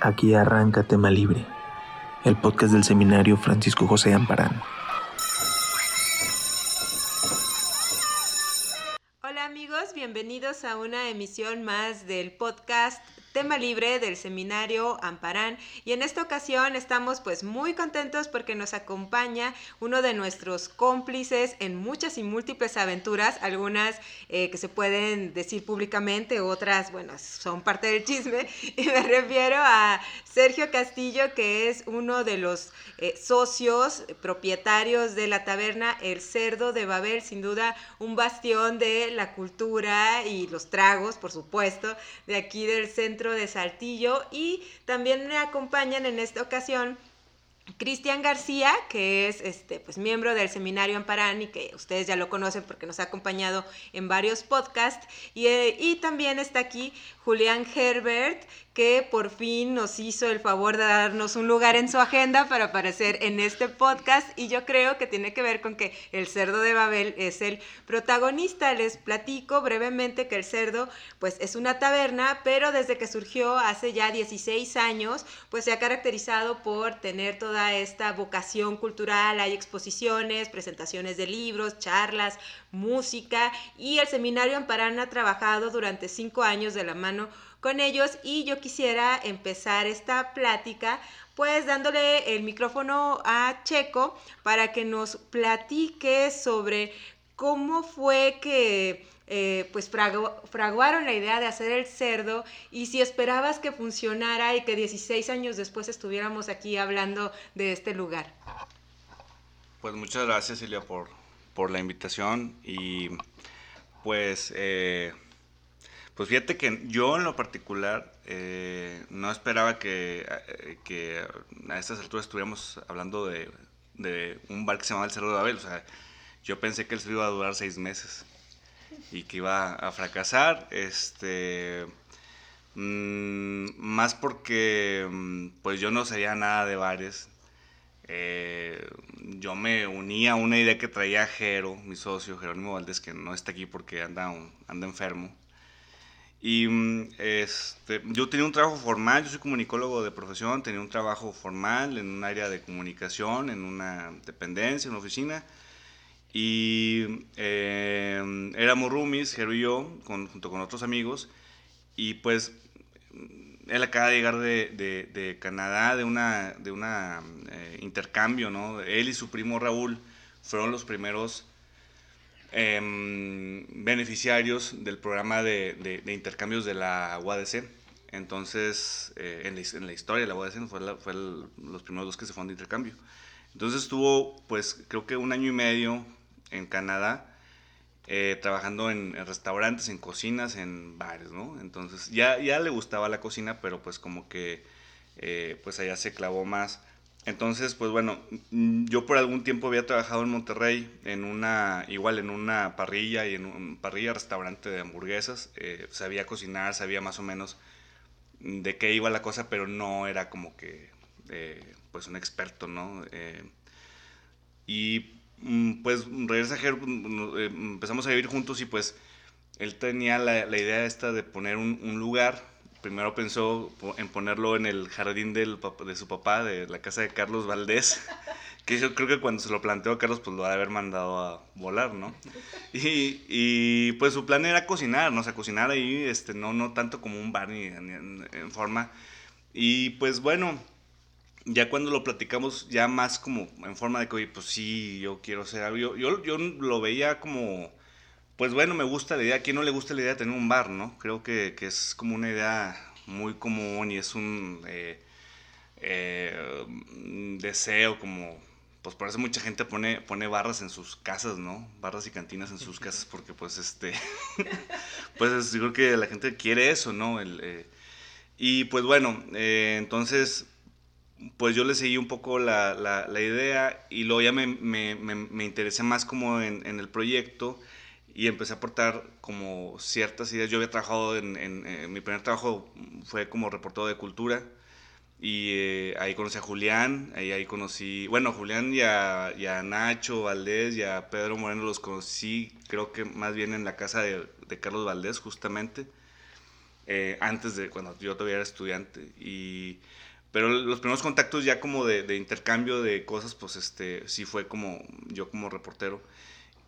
Aquí arranca Tema Libre, el podcast del seminario Francisco José Amparán. Hola amigos, bienvenidos a una emisión más del podcast tema libre del seminario Amparán. Y en esta ocasión estamos pues muy contentos porque nos acompaña uno de nuestros cómplices en muchas y múltiples aventuras, algunas eh, que se pueden decir públicamente, otras bueno son parte del chisme. Y me refiero a Sergio Castillo que es uno de los eh, socios propietarios de la taberna El Cerdo de Babel, sin duda un bastión de la cultura y los tragos por supuesto de aquí del centro de Saltillo y también me acompañan en esta ocasión Cristian García, que es este, pues, miembro del Seminario Amparán y que ustedes ya lo conocen porque nos ha acompañado en varios podcasts. Y, eh, y también está aquí Julián Herbert, que por fin nos hizo el favor de darnos un lugar en su agenda para aparecer en este podcast y yo creo que tiene que ver con que el cerdo de Babel es el protagonista. Les platico brevemente que el cerdo pues es una taberna, pero desde que surgió hace ya 16 años pues se ha caracterizado por tener toda esta vocación cultural, hay exposiciones, presentaciones de libros, charlas, música y el seminario Amparán ha trabajado durante cinco años de la mano con ellos y yo quisiera empezar esta plática pues dándole el micrófono a Checo para que nos platique sobre cómo fue que eh, pues fraguaron la idea de hacer el cerdo y si esperabas que funcionara y que 16 años después estuviéramos aquí hablando de este lugar. Pues muchas gracias Silvia por, por la invitación y pues eh, pues fíjate que yo en lo particular eh, no esperaba que, eh, que, a estas alturas estuviéramos hablando de, de, un bar que se llamaba El Cerro de Babel. O sea, yo pensé que el cerdo iba a durar seis meses y que iba a fracasar. Este, mmm, más porque mm, pues yo no sabía nada de bares. Eh, yo me unía a una idea que traía Jero, mi socio, Jerónimo Valdés, que no está aquí porque anda, anda enfermo. Y mm, este, yo tenía un trabajo formal, yo soy comunicólogo de profesión, tenía un trabajo formal en un área de comunicación, en una dependencia, en una oficina. Y eh, éramos roomies, Jero y yo, junto con otros amigos. Y pues él acaba de llegar de, de, de Canadá, de una, de una eh, intercambio, ¿no? Él y su primo Raúl fueron los primeros Em, beneficiarios del programa de, intercambios de la UADC. Entonces, eh, en, la, historia de la UADC fue, los primeros dos que se fueron de intercambio. Entonces estuvo, pues, creo que un año y medio en Canadá, eh, trabajando en, restaurantes, en cocinas, en bares, ¿no? Entonces, ya, ya le gustaba la cocina, pero pues como que, eh, pues allá se clavó más entonces, pues bueno, mm, yo por algún tiempo había trabajado en Monterrey, en una, igual en una parrilla y en un parrilla restaurante de hamburguesas. Eh, sabía cocinar, sabía más o menos de qué iba la cosa, pero no era como que, eh, pues un experto, ¿no? Eh, y mm, pues regresa a mm, empezamos a vivir juntos y pues él tenía la, idea esta de poner un lugar primero pensó en ponerlo en el jardín del, de su papá, de la casa de Carlos Valdés, que yo creo que cuando se lo planteó a Carlos, pues lo va a haber mandado a volar, ¿no? Y, y, pues su plan era cocinar, ¿no? O sea, cocinar ahí, este, no, no tanto como un bar ni, en, forma. Y pues bueno, ya cuando lo platicamos, ya más como en forma de que, oye, pues sí, yo quiero ser algo. Yo, yo, yo lo veía como pues bueno, me gusta la idea. ¿A quién no le gusta la idea de tener un bar, no? Creo que, es como una idea muy común y es un eh, eh, deseo como... Pues por eso mucha gente pone, pone barras en sus casas, ¿no? Barras y cantinas en sus casas porque pues este... pues yo creo que la gente quiere eso, ¿no? Eh, y pues bueno, entonces pues yo le seguí un poco la, la, idea y luego ya me, me, me, interesé más como en, en el proyecto y empecé a aportar como ciertas ideas. Yo había trabajado en, en, mi primer trabajo fue como reportero de cultura y eh, ahí conocí a Julián, ahí, ahí conocí, bueno, Julián y a, y a, Nacho Valdés y a Pedro Moreno los conocí, creo que más bien en la casa de, de Carlos Valdés justamente. eh, antes de cuando yo todavía era estudiante. Y, pero los primeros contactos ya como de, de, intercambio de cosas, pues este, sí fue como yo como reportero.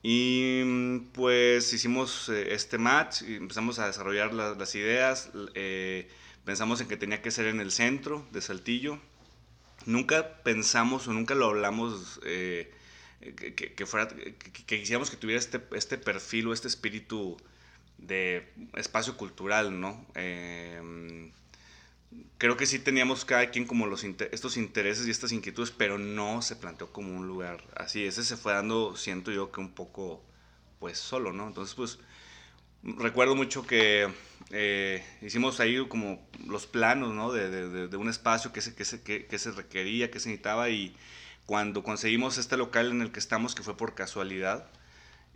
Y pues hicimos eh, este match y empezamos a desarrollar las ideas. Eh, pensamos en que tenía que ser en el centro de Saltillo. Nunca pensamos o nunca lo hablamos eh, que, que, quisiéramos que tuviera este, este perfil o este espíritu de espacio cultural, ¿no? Creo que sí teníamos cada quien como los estos intereses y estas inquietudes, pero no se planteó como un lugar así. Ese se fue dando, siento yo, que un poco, pues, solo, ¿no? Entonces, pues, recuerdo mucho que eh, hicimos ahí como los planos, ¿no? De, de, de un espacio que se, que, se, que, se requería, que se necesitaba y cuando conseguimos este local en el que estamos, que fue por casualidad,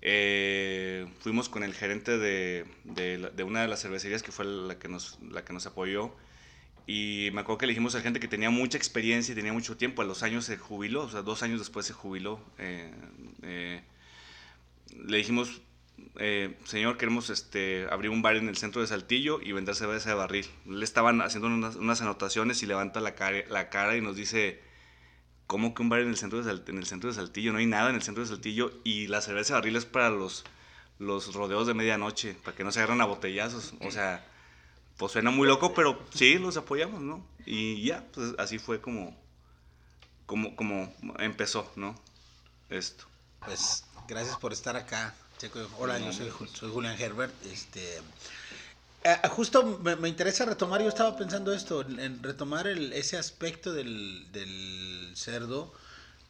eh, fuimos con el gerente de, de, una de las cervecerías que fue la que nos, la que nos apoyó y me acuerdo que le dijimos a gente que tenía mucha experiencia y tenía mucho tiempo. A los años se jubiló, o sea, dos años después se jubiló. Eh, eh, le dijimos, eh, señor, queremos este, abrir un bar en el centro de Saltillo y vender cerveza de barril. Le estaban haciendo unas, anotaciones y levanta la cara, la cara y nos dice, ¿cómo que un bar en el, centro de en el centro de Saltillo? No hay nada en el centro de Saltillo y la cerveza de barril es para los, los rodeos de medianoche, para que no se agarren a botellazos. O sea pues suena muy loco, pero sí, los apoyamos, ¿no? Y ya, pues así fue como, como, como empezó, ¿no? Esto. Pues gracias por estar acá, Checo. Hola, yo soy, soy Julián Herbert. Este, eh, justo me, interesa retomar, yo estaba pensando esto, en, retomar el, ese aspecto del, del cerdo.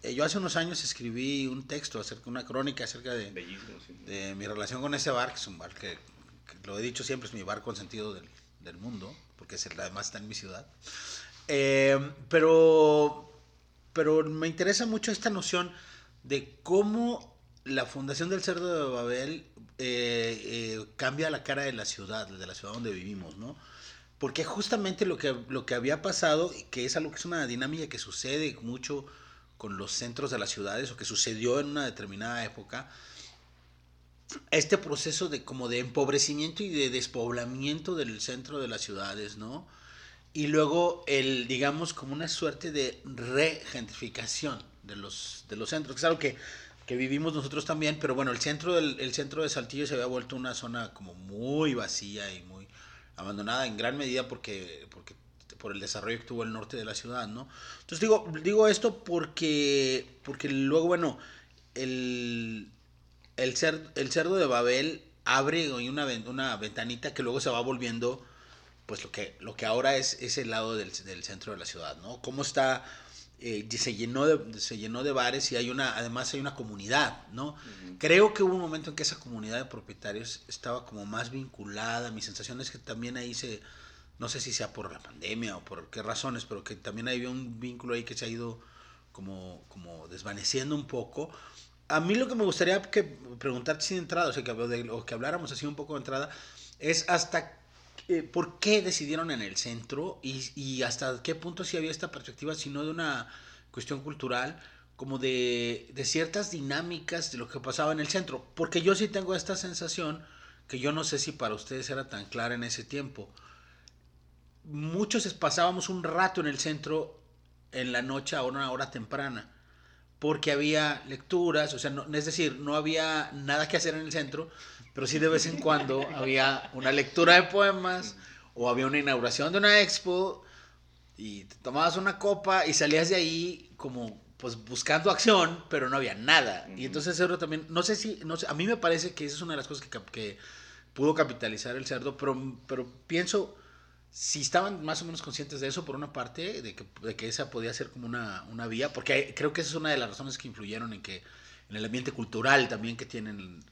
Eh, yo hace unos años escribí un texto, acerca, una crónica acerca de, de mi relación con ese bar, que es un bar que, que, lo he dicho siempre, es mi bar con sentido del, del mundo, porque además está en mi ciudad. Eh, pero, pero me interesa mucho esta noción de cómo la fundación del Cerdo de Babel eh, eh, cambia la cara de la ciudad, de la ciudad donde vivimos, ¿no? Porque justamente lo que, lo que había pasado, que es algo que es una dinámica que sucede mucho con los centros de las ciudades, o que sucedió en una determinada época, este proceso de como de empobrecimiento y de despoblamiento del centro de las ciudades, ¿no? Y luego el, digamos, como una suerte de regentrificación de los, de los centros, que es algo que, que vivimos nosotros también, pero bueno, el centro, del, el centro de Saltillo se había vuelto una zona como muy vacía y muy abandonada en gran medida porque, porque por el desarrollo que tuvo el norte de la ciudad, ¿no? Entonces digo, digo esto porque, porque luego, bueno, el, el, el cerdo de Babel abre una, una ventanita que luego se va volviendo pues lo que, lo que ahora es ese lado del, centro de la ciudad, ¿no? Cómo está, eh, se, llenó de, se llenó de bares y hay una, además hay una comunidad, ¿no? Creo que hubo un momento en que esa comunidad de propietarios estaba como más vinculada, mi sensación es que también ahí se, no sé si sea por la pandemia o por qué razones, pero que también había un vínculo ahí que se ha ido como, como desvaneciendo un poco, a mí lo que me gustaría que preguntarte sin entrada, o sea, que, o que habláramos así un poco de entrada, es hasta eh, por qué decidieron en el centro y, hasta qué punto sí había esta perspectiva, sino de una cuestión cultural, como de, de, ciertas dinámicas de lo que pasaba en el centro. Porque yo sí tengo esta sensación, que yo no sé si para ustedes era tan clara en ese tiempo. Muchos pasábamos un rato en el centro en la noche a una hora temprana porque había lecturas, o sea, no, es decir, no había nada que hacer en el centro, pero sí de vez en cuando había una lectura de poemas o había una inauguración de una expo y te tomabas una copa y salías de ahí como pues buscando acción, pero no había nada. Y entonces cerdo también, no sé si, no sé, a mí me parece que esa es una de las cosas que, que pudo capitalizar el cerdo, pero, pero pienso si estaban más o menos conscientes de eso, por una parte, de que, de que esa podía ser como una, una, vía, porque creo que esa es una de las razones que influyeron en que en el ambiente cultural también que tienen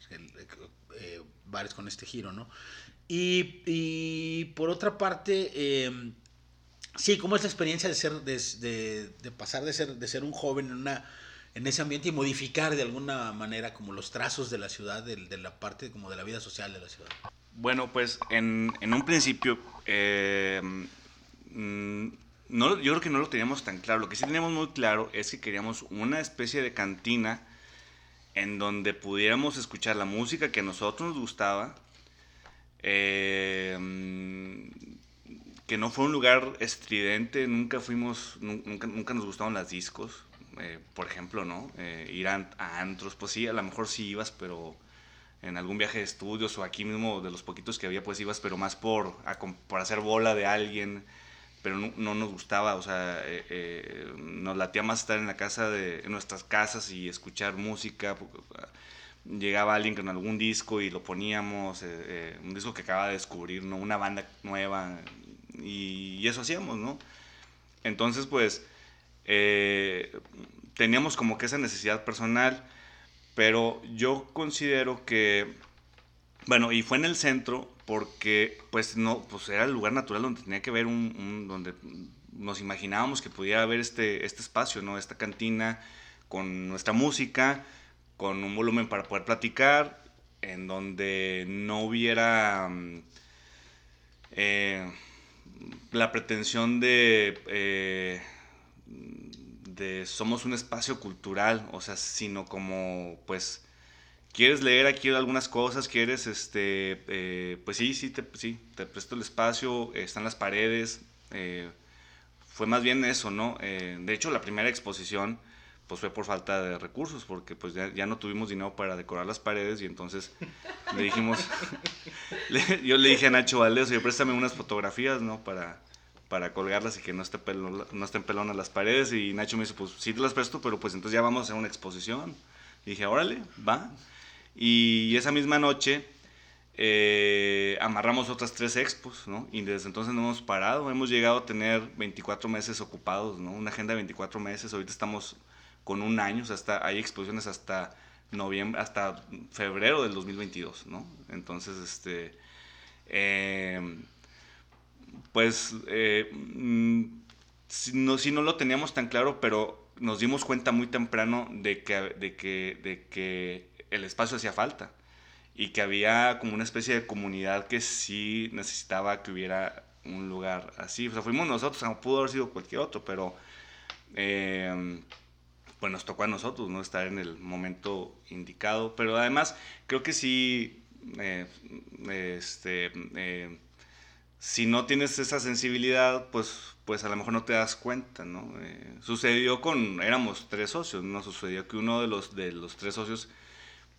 eh, bares con este giro, ¿no? Y, y por otra parte, eh, sí, ¿cómo es la experiencia de ser, de, de, de, pasar de ser, de ser un joven en una en ese ambiente y modificar de alguna manera como los trazos de la ciudad, de, de la parte como de la vida social de la ciudad? Bueno, pues en, en un principio, eh, mm, no, yo creo que no lo teníamos tan claro. Lo que sí teníamos muy claro es que queríamos una especie de cantina en donde pudiéramos escuchar la música que a nosotros nos gustaba, eh, que no fue un lugar estridente, nunca fuimos, nunca, nunca nos gustaron las discos, eh, por ejemplo, ¿no? Eh, ir a, antros, pues sí, a lo mejor sí ibas, pero en algún viaje de estudios o aquí mismo de los poquitos que había, pues ibas, pero más por, por hacer bola de alguien, pero no, nos gustaba, o sea, eh, nos latía más estar en la casa de en nuestras casas y escuchar música. Llegaba alguien con algún disco y lo poníamos, un disco que acaba de descubrir, ¿no? Una banda nueva, y, eso hacíamos, ¿no? Entonces, pues, eh, teníamos como que esa necesidad personal, pero yo considero que, bueno, y fue en el centro porque, pues, no, pues era el lugar natural donde tenía que haber un, donde nos imaginábamos que pudiera haber este, este espacio, ¿no? Esta cantina con nuestra música, con un volumen para poder platicar, en donde no hubiera... Mm, eh, la pretensión de, eh, de somos un espacio cultural, o sea, sino como, pues, quieres leer aquí algunas cosas, quieres, este, eh, pues sí, sí te, sí, te presto el espacio, están las paredes, eh, fue más bien eso, ¿no? de hecho, la primera exposición pues fue por falta de recursos, porque pues ya, no tuvimos dinero para decorar las paredes y entonces le dijimos, yo le dije a Nacho Valdez, oye, préstame unas fotografías, ¿no? Para, para colgarlas y que no, esté no estén pelonas las paredes y Nacho me dice, pues sí te las presto, pero pues entonces ya vamos a hacer una exposición. Y dije, órale, va. Y esa misma noche eh, amarramos otras tres expos, ¿no? Y desde entonces no hemos parado, hemos llegado a tener 24 meses ocupados, ¿no? Una agenda de 24 meses, ahorita estamos con un año, o sea, hasta, hay exposiciones hasta noviembre, hasta febrero del 2022, ¿no? Entonces, este, em, pues, eh, mm, si, no, si no lo teníamos tan claro, pero nos dimos cuenta muy temprano de que, de que, de que el espacio hacía falta y que había como una especie de comunidad que sí necesitaba que hubiera un lugar así. O sea, fuimos nosotros, no pudo haber sido cualquier otro, pero... Eh, pues nos tocó a nosotros, ¿no? Estar en el momento indicado. Pero además, creo que sí, eh, este, si no tienes esa sensibilidad, pues, pues a lo mejor no te das cuenta, ¿no? Eh, sucedió con, éramos tres socios, ¿no? Sucedió que uno de los, de los tres socios,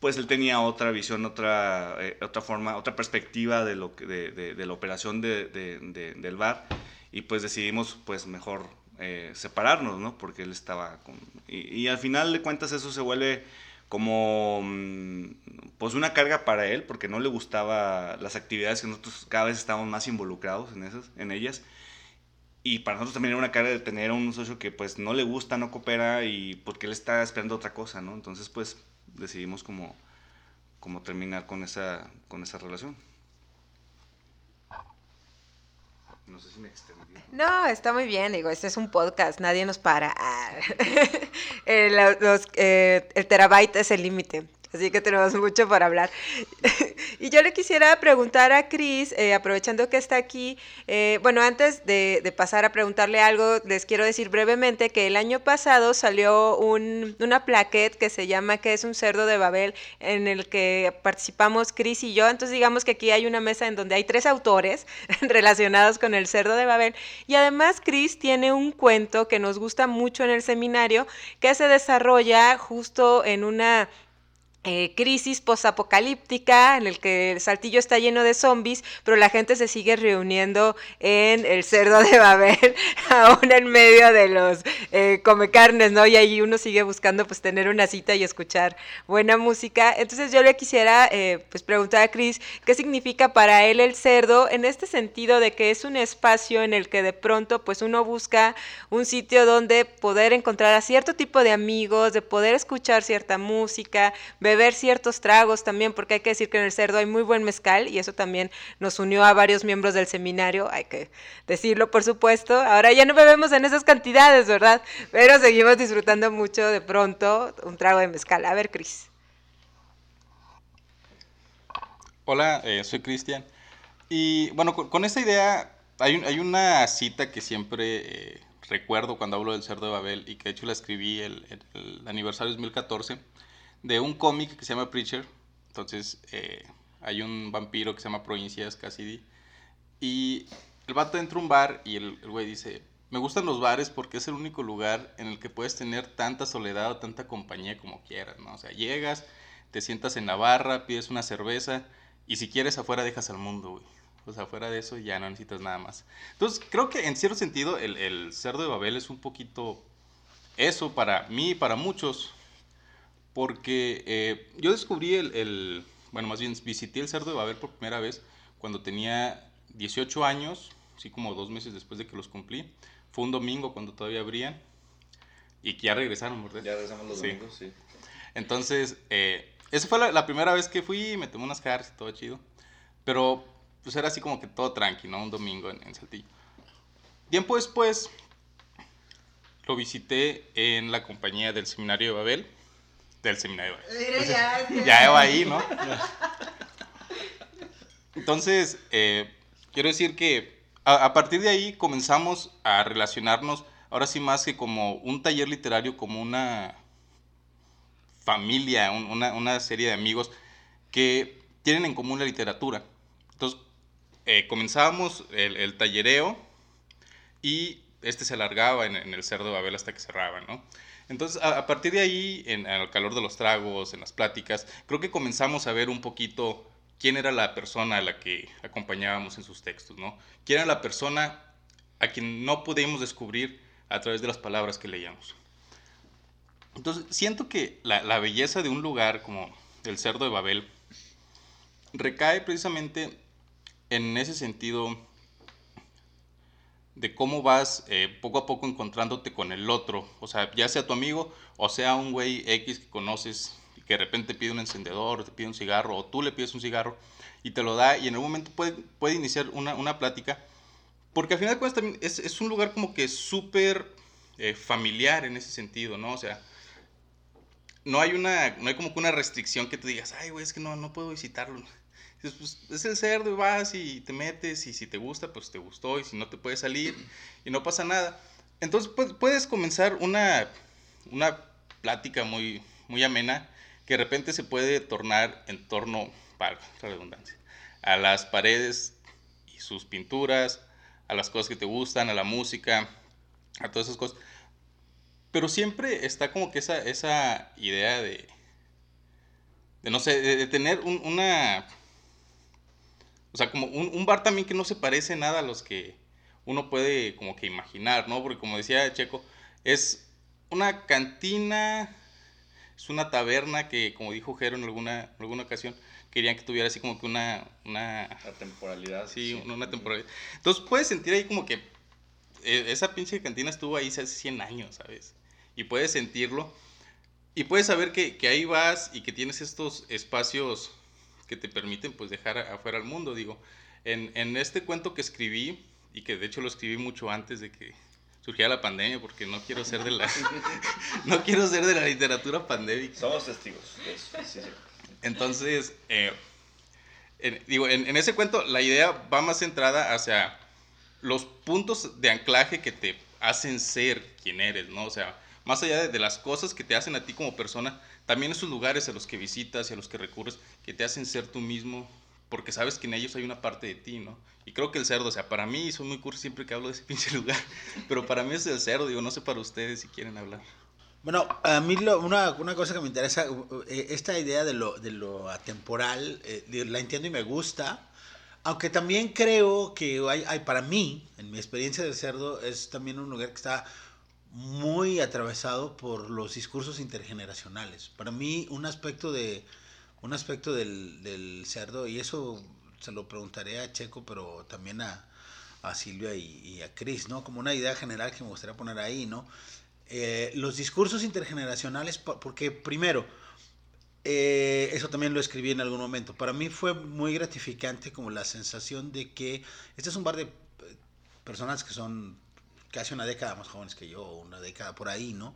pues él tenía otra visión, otra, otra forma, otra perspectiva de, lo de, de, la operación del bar y pues decidimos, pues mejor eh, separarnos, ¿no? Porque él estaba con... Y, al final de cuentas eso se vuelve como mm, pues una carga para él porque no le gustaba las actividades que nosotros cada vez estábamos más involucrados en esas en ellas. Y para nosotros también era una carga de tener a un socio que pues no le gusta no coopera y porque él está esperando otra cosa no entonces pues decidimos como como terminar con esa con esa relación no sé si me extendí no, está muy bien, digo, este es un podcast, nadie nos para. Eh, eh, el terabyte es el límite así que tenemos mucho para hablar. y yo le quisiera preguntar a Cris, eh, aprovechando que está aquí, eh, bueno, antes de, pasar a preguntarle algo, les quiero decir brevemente que el año pasado salió un, una plaquette que se llama que es un cerdo de Babel, en el que participamos Cris y yo. Entonces digamos que aquí hay una mesa en donde hay tres autores relacionados con el cerdo de Babel. Y además Cris tiene un cuento que nos gusta mucho en el seminario, que se desarrolla justo en una eh, crisis posapocalíptica en el que el saltillo está lleno de zombies, pero la gente se sigue reuniendo en el cerdo de Babel, aún en medio de los eh, come carnes, ¿no? Y ahí uno sigue buscando pues tener una cita y escuchar buena música. Entonces yo le quisiera eh, pues preguntar a Cris, ¿qué significa para él el cerdo en este sentido de que es un espacio en el que de pronto pues uno busca un sitio donde poder encontrar a cierto tipo de amigos, de poder escuchar cierta música, ver beber ciertos tragos también, porque hay que decir que en el cerdo hay muy buen mezcal y eso también nos unió a varios miembros del seminario, hay que decirlo por supuesto. Ahora ya no bebemos en esas cantidades, ¿verdad? Pero seguimos disfrutando mucho de pronto un trago de mezcal. A ver, Cris. Hola, eh, soy Cristian. Y bueno, con, esta idea, hay, una cita que siempre eh, recuerdo cuando hablo del cerdo de Babel y que de hecho la escribí el, el, el aniversario 2014 de un cómic que se llama Preacher. Entonces, eh, hay un vampiro que se llama Provincias Cassidy. Y el vato entra a un bar y el, güey dice, me gustan los bares porque es el único lugar en el que puedes tener tanta soledad o tanta compañía como quieras, ¿no? O sea, llegas, te sientas en la barra, pides una cerveza y si quieres afuera dejas al mundo, güey. O sea, fuera de eso ya no necesitas nada más. Entonces, creo que en cierto sentido el, el cerdo de Babel es un poquito eso para mí y para muchos. Porque eh, yo descubrí el, el, bueno, más bien visité el cerdo de Babel por primera vez cuando tenía 18 años, así como dos meses después de que los cumplí. Fue un domingo cuando todavía abrían y que ya regresaron, ¿verdad? Ya regresamos los Sí. domingos, sí. Entonces, eh, esa fue la, la primera vez que fui, me tomé unas caras y todo chido. Pero, pues era así como que todo tranqui, ¿no? Un domingo en, en Saltillo. Tiempo después, lo visité en la compañía del Seminario de Babel. Del Seminario. Mira, ya, ya. Ya iba ahí, ¿no? Entonces, eh, quiero decir que a, a partir de ahí comenzamos a relacionarnos, ahora sí más que como un taller literario, como una familia, un- una, una serie de amigos que tienen en común la literatura. Entonces, eh, comenzábamos el, el tallereo y este se alargaba en, en el Cerdo de Babel hasta que cerraba, ¿no? Entonces, a, a partir de ahí, en, al calor de los tragos, en las pláticas, creo que comenzamos a ver un poquito quién era la persona a la que acompañábamos en sus textos, ¿no? Quién era la persona a quien no podíamos descubrir a través de las palabras que leíamos. Entonces, siento que la, la belleza de un lugar como el Cerdo de Babel recae precisamente en ese sentido de cómo vas eh, poco a poco encontrándote con el otro. O sea, ya sea tu amigo o sea un güey X que conoces y que de repente te pide un encendedor, te pide un cigarro o tú le pides un cigarro y te lo da y en algún momento puede, puede iniciar una, una plática. Porque al final de cuentas también es, es un lugar como que súper eh, familiar en ese sentido, ¿no? O sea, no hay una, no hay como que una restricción que te digas, ay, güey, es que no, no puedo visitarlo. Pues, es el cerdo y vas y te metes y si te gusta, pues te gustó y si no te puedes salir y no pasa nada. Entonces pu- puedes comenzar una, una plática muy, muy amena que de repente se puede tornar en torno, para redundancia, a las paredes y sus pinturas, a las cosas que te gustan, a la música, a todas esas cosas. Pero siempre está como que esa, esa idea de, no sé, de, de tener un- una... O sea, como un, un bar también que no se parece nada a los que uno puede como que imaginar, ¿no? Porque como decía Checo, es una cantina, es una taberna que, como dijo Jero en alguna, en alguna ocasión, querían que tuviera así como que una... una La temporalidad. sí, una, una temporalidad. Entonces puedes sentir ahí como que eh, esa pinche cantina estuvo ahí hace 100 años, ¿sabes? Y puedes sentirlo. Y puedes saber que, que ahí vas y que tienes estos espacios que te permiten pues dejar a- afuera al mundo. Digo, en, en este cuento que escribí, y que de hecho lo escribí mucho antes de que surgiera la pandemia, porque no quiero ser de la, no quiero ser de la literatura pandémica. Somos testigos de eso. Sí, sí. Entonces, eh, en- digo, en, en ese cuento la idea va más centrada hacia los puntos de anclaje que te hacen ser quien eres, ¿no? O sea, más allá de, de las cosas que te hacen a ti como persona, también esos lugares a los que visitas y a los que recurres que te hacen ser tú mismo, porque sabes que en ellos hay una parte de ti, ¿no? Y creo que el cerdo, o sea, para mí, soy muy cursi siempre que hablo de ese pinche lugar, pero para mí es el cerdo, digo, no sé para ustedes si quieren hablar. Bueno, a mí lo- una, una cosa que me interesa, eh, esta idea de lo, de lo atemporal, eh, la entiendo y me gusta, aunque también creo que hay, hay, para mí, en mi experiencia de cerdo, es también un lugar que está muy atravesado por los discursos intergeneracionales. Para mí, un aspecto de un aspecto del, del cerdo, y eso se lo preguntaré a Checo, pero también a, a Silvia y, y a Cris, ¿no? Como una idea general que me gustaría poner ahí, ¿no? Eh, los discursos intergeneracionales, porque primero, eh, eso también lo escribí en algún momento, para mí fue muy gratificante como la sensación de que este es un bar de eh, personas que son casi una década más jóvenes que yo, una década por ahí, ¿no?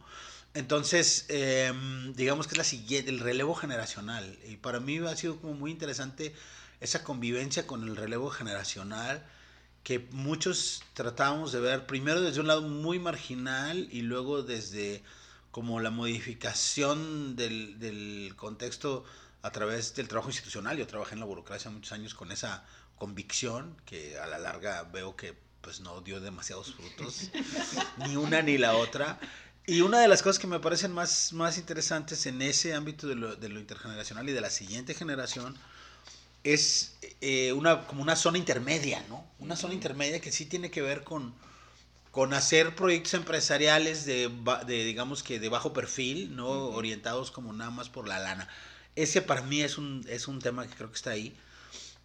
Entonces, eh, digamos que es la siguiente, el relevo generacional. Y para mí ha sido como muy interesante esa convivencia con el relevo generacional que muchos tratábamos de ver primero desde un lado muy marginal y luego desde como la modificación del, del contexto a través del trabajo institucional. Yo trabajé en la burocracia muchos años con esa convicción, que a la larga veo que pues no dio demasiados frutos, ni una ni la otra. Y una de las cosas que me parecen más, más interesantes en ese ámbito de lo, de lo intergeneracional y de la siguiente generación es eh, una, como una zona intermedia, ¿no? Una zona intermedia que sí tiene que ver con, con hacer proyectos empresariales de, de, digamos que de bajo perfil, no orientados como nada más por la lana. Ese para mí es un, es un tema que creo que está ahí.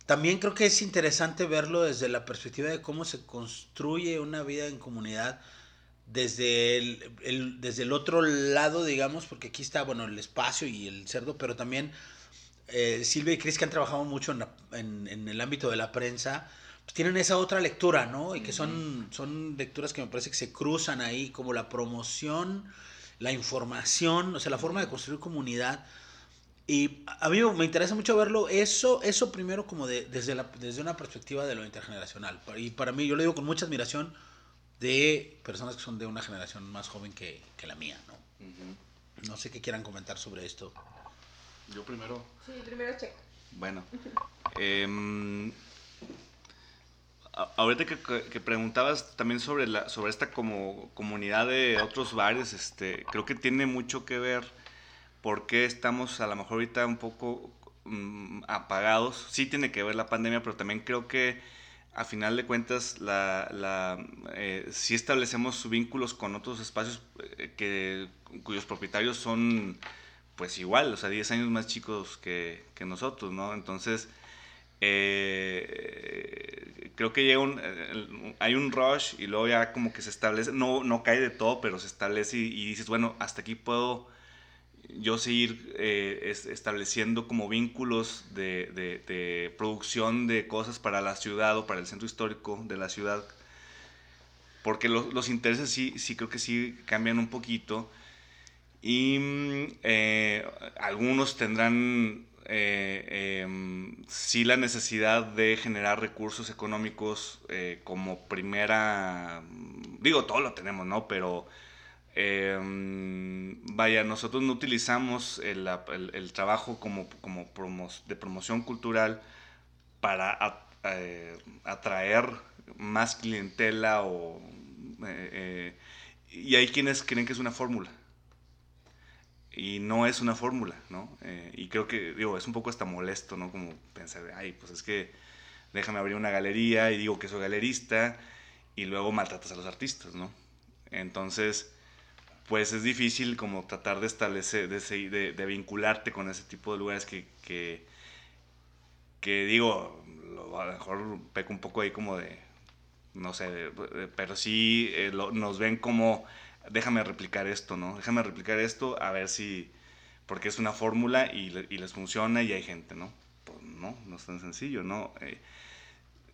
También creo que es interesante verlo desde la perspectiva de cómo se construye una vida en comunidad desde el, desde el otro lado, digamos, porque aquí está, bueno, el espacio y el cerdo, pero también eh, Silvia y Cris que han trabajado mucho en, en, el ámbito de la prensa, pues tienen esa otra lectura, ¿no? Y que son, son lecturas que me parece que se cruzan ahí, como la promoción, la información, o sea, la forma de construir comunidad. Y a mí me interesa mucho verlo, eso, eso primero como de, desde, la, desde una perspectiva de lo intergeneracional. Y para mí, yo lo digo con mucha admiración, de personas que son de una generación más joven que, que la mía, ¿no? No sé qué quieran comentar sobre esto. Yo primero. Sí, primero checo. Bueno. eh, ahorita que, que, preguntabas también sobre, la, sobre esta como comunidad de otros bares, este, creo que tiene mucho que ver porque estamos a lo mejor ahorita un poco um, apagados. Sí tiene que ver la pandemia, pero también creo que a final de cuentas, la, la eh, si establecemos vínculos con otros espacios eh, que, cuyos propietarios son pues igual, o sea, 10 años más chicos que, que nosotros, ¿no? Entonces, eh, creo que llega un, hay un rush y luego ya como que se establece, no, no cae de todo, pero se establece y dices, bueno, hasta aquí puedo yo seguir eh, estableciendo como vínculos de, producción de cosas para la ciudad o para el centro histórico de la ciudad. Porque los, intereses sí, sí creo que sí cambian un poquito. Y eh, algunos tendrán eh, eh, sí la necesidad de generar recursos económicos eh, como primera, digo, todo lo tenemos, ¿no? Pero eh, vaya, nosotros no utilizamos el, trabajo como, promo, de promoción cultural para eh, atraer más clientela o... Eh, eh, y hay quienes creen que es una fórmula. Y no es una fórmula, ¿no? Y creo que, digo, es un poco hasta molesto, ¿no? Como pensar, ay, pues es que déjame abrir una galería y digo que soy galerista y luego maltratas a los artistas, ¿no? Entonces, pues es difícil como tratar de establecer, de, de, de vincularte con ese tipo de lugares que, que, digo, a lo mejor peco un poco ahí como de, no sé, de, pero sí eh, nos ven como, déjame replicar esto, ¿no? Déjame replicar esto a ver si, porque es una fórmula y, y les funciona y hay gente, ¿no? Pues no, no es tan sencillo, ¿no? Eh,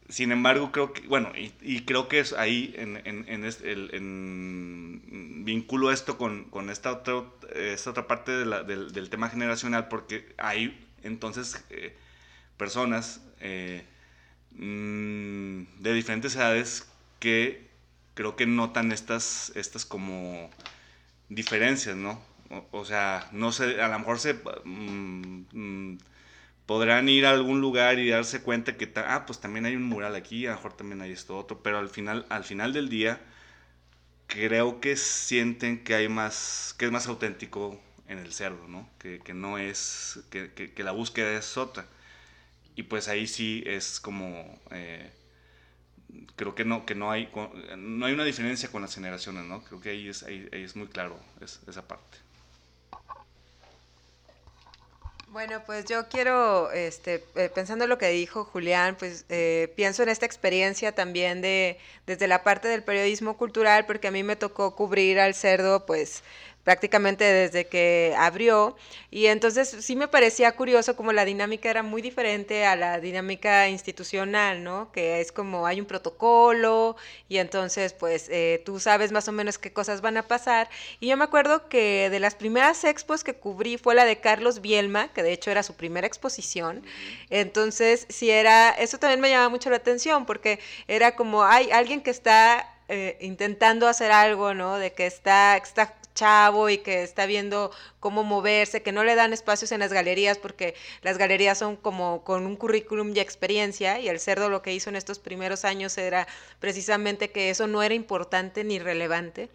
sin embargo, creo que, bueno, y, y creo que es ahí, en, en, en, este, el, en, vinculo esto con, con esta, otra, esta otra parte del, del, tema generacional, porque hay entonces eh, personas eh, mmm, de diferentes edades que creo que notan estas, estas como diferencias, ¿no? O, o sea, no sé, a lo mejor se... Mmm, podrán ir a algún lugar y darse cuenta que, ah, pues también hay un mural aquí, a lo mejor también hay esto otro, pero al final, al final del día, creo que sienten que hay más, que es más auténtico en el cerdo, ¿no? Que, que no es, que, que, que, la búsqueda es otra. Y pues ahí sí es como, eh, creo que no, que no hay, no hay una diferencia con las generaciones, ¿no? Creo que ahí es, ahí, ahí es muy claro es, esa parte. Bueno, pues yo quiero, este, eh, pensando en lo que dijo Julián, pues eh, pienso en esta experiencia también de desde la parte del periodismo cultural, porque a mí me tocó cubrir al cerdo, pues prácticamente desde que abrió. Y entonces sí me parecía curioso como la dinámica era muy diferente a la dinámica institucional, ¿no? Que es como hay un protocolo y entonces pues eh, tú sabes más o menos qué cosas van a pasar. Y yo me acuerdo que de las primeras expos que cubrí fue la de Carlos Bielma, que de hecho era su primera exposición. Entonces sí era, eso también me llamaba mucho la atención porque era como hay alguien que está eh, intentando hacer algo, ¿no? De que está, está chavo y que está viendo cómo moverse, que no le dan espacios en las galerías porque las galerías son como con un currículum y experiencia y el cerdo lo que hizo en estos primeros años era precisamente que eso no era importante ni relevante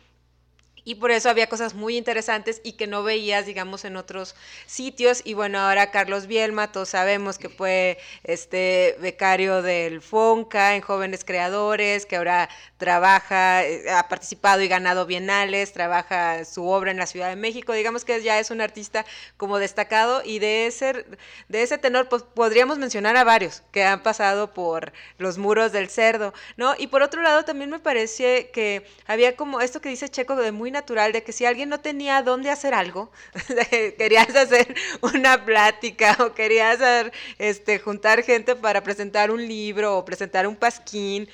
y por eso había cosas muy interesantes y que no veías, digamos, en otros sitios. Y bueno, ahora Carlos Bielma, todos sabemos que fue este becario del FONCA en Jóvenes Creadores, que ahora trabaja, eh, ha participado y ganado bienales, trabaja su obra en la Ciudad de México. Digamos que ya es un artista como destacado y de ese, de ese tenor pues, podríamos mencionar a varios que han pasado por los muros del cerdo, ¿no? Y por otro lado también me parece que había como esto que dice Checo de muy natural de que si alguien no tenía dónde hacer algo, querías hacer una plática o querías este, juntar gente para presentar un libro o presentar un pasquín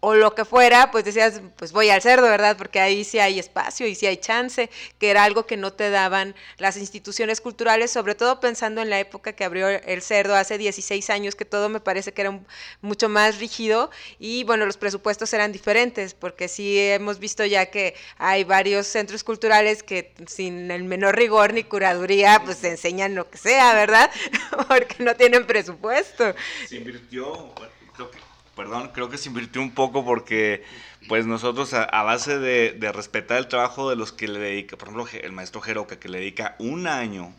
o lo que fuera, pues decías, pues voy al cerdo, ¿verdad? Porque ahí sí hay espacio y sí hay chance, que era algo que no te daban las instituciones culturales, sobre todo pensando en la época que abrió el cerdo hace 16 años, que todo me parece que era mucho más rígido y bueno, los presupuestos eran diferentes, porque sí hemos visto ya que hay varios centros culturales que sin el menor rigor ni curaduría, pues enseñan lo que sea, ¿verdad? porque no tienen presupuesto. Se invirtió, creo que perdón, creo que se invirtió un poco porque pues nosotros a, base de, respetar el trabajo de los que le dedica, por ejemplo, el maestro Jeroca, que le dedica un año,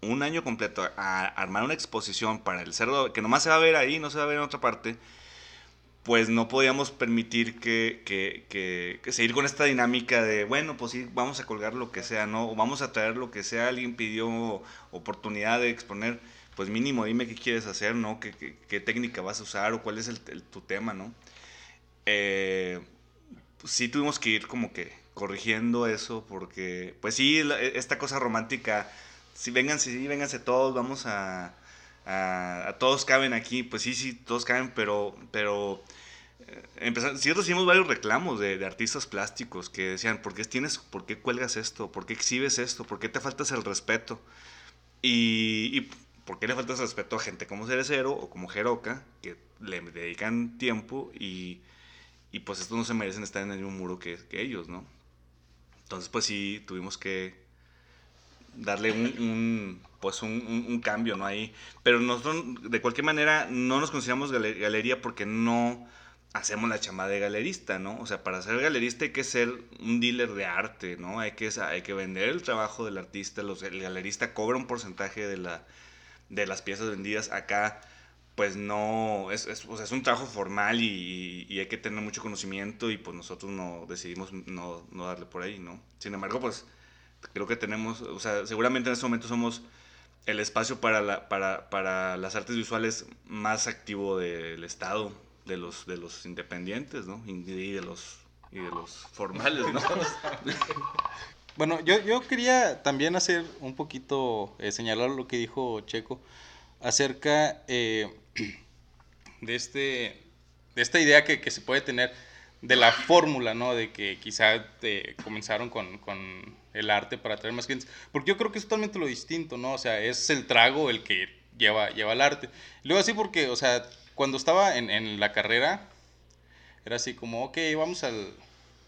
un año completo a armar una exposición para el cerdo, que nomás se va a ver ahí, no se va a ver en otra parte, pues no podíamos permitir que, que, que, seguir con esta dinámica de, bueno, pues sí, vamos a colgar lo que sea, ¿no? O vamos a traer lo que sea, alguien pidió oportunidad de exponer pues mínimo dime qué quieres hacer, ¿no? ¿Qué, qué, técnica vas a usar o cuál es el, tu tema, ¿no? Eh, pues sí tuvimos que ir como que corrigiendo eso porque, pues sí, esta cosa romántica, si vénganse, sí, vénganse todos, vamos a, a, todos caben aquí, pues sí, sí, todos caben, pero, pero eh, empezamos, sí recibimos varios reclamos de, de, artistas plásticos que decían, ¿por qué tienes, por qué cuelgas esto? ¿Por qué exhibes esto? ¿Por qué te faltas el respeto? Y, y ¿por qué le faltas respeto a gente como Cerecero o como Jeroca, que le dedican tiempo y, y pues estos no se merecen estar en el mismo muro que, que ellos, ¿no? Entonces, pues sí, tuvimos que darle un, pues un, cambio, ¿no? Ahí. Pero nosotros, de cualquier manera, no nos consideramos galería porque no hacemos la chamada de galerista, ¿no? O sea, para ser galerista hay que ser un dealer de arte, ¿no? Hay que, hay que vender el trabajo del artista, los, el galerista cobra un porcentaje de la, de las piezas vendidas acá pues no, es, es, o sea, es un trabajo formal y, y, hay que tener mucho conocimiento y pues nosotros no decidimos no, no, darle por ahí, ¿no? Sin embargo, pues creo que tenemos, o sea, seguramente en este momento somos el espacio para, la, para, para las artes visuales más activo del Estado, de los, de los independientes, ¿no? Y de los, y de los formales, ¿no? Bueno, yo, yo quería también hacer un poquito, eh, señalar lo que dijo Checo acerca eh, de, este, de esta idea que, que, se puede tener de la fórmula, ¿no? De que quizá eh, comenzaron con, con, el arte para traer más clientes. Porque yo creo que es totalmente lo distinto, ¿no? O sea, es el trago el que lleva, lleva el arte. luego así porque, o sea, cuando estaba en, en la carrera, era así como, ok, vamos al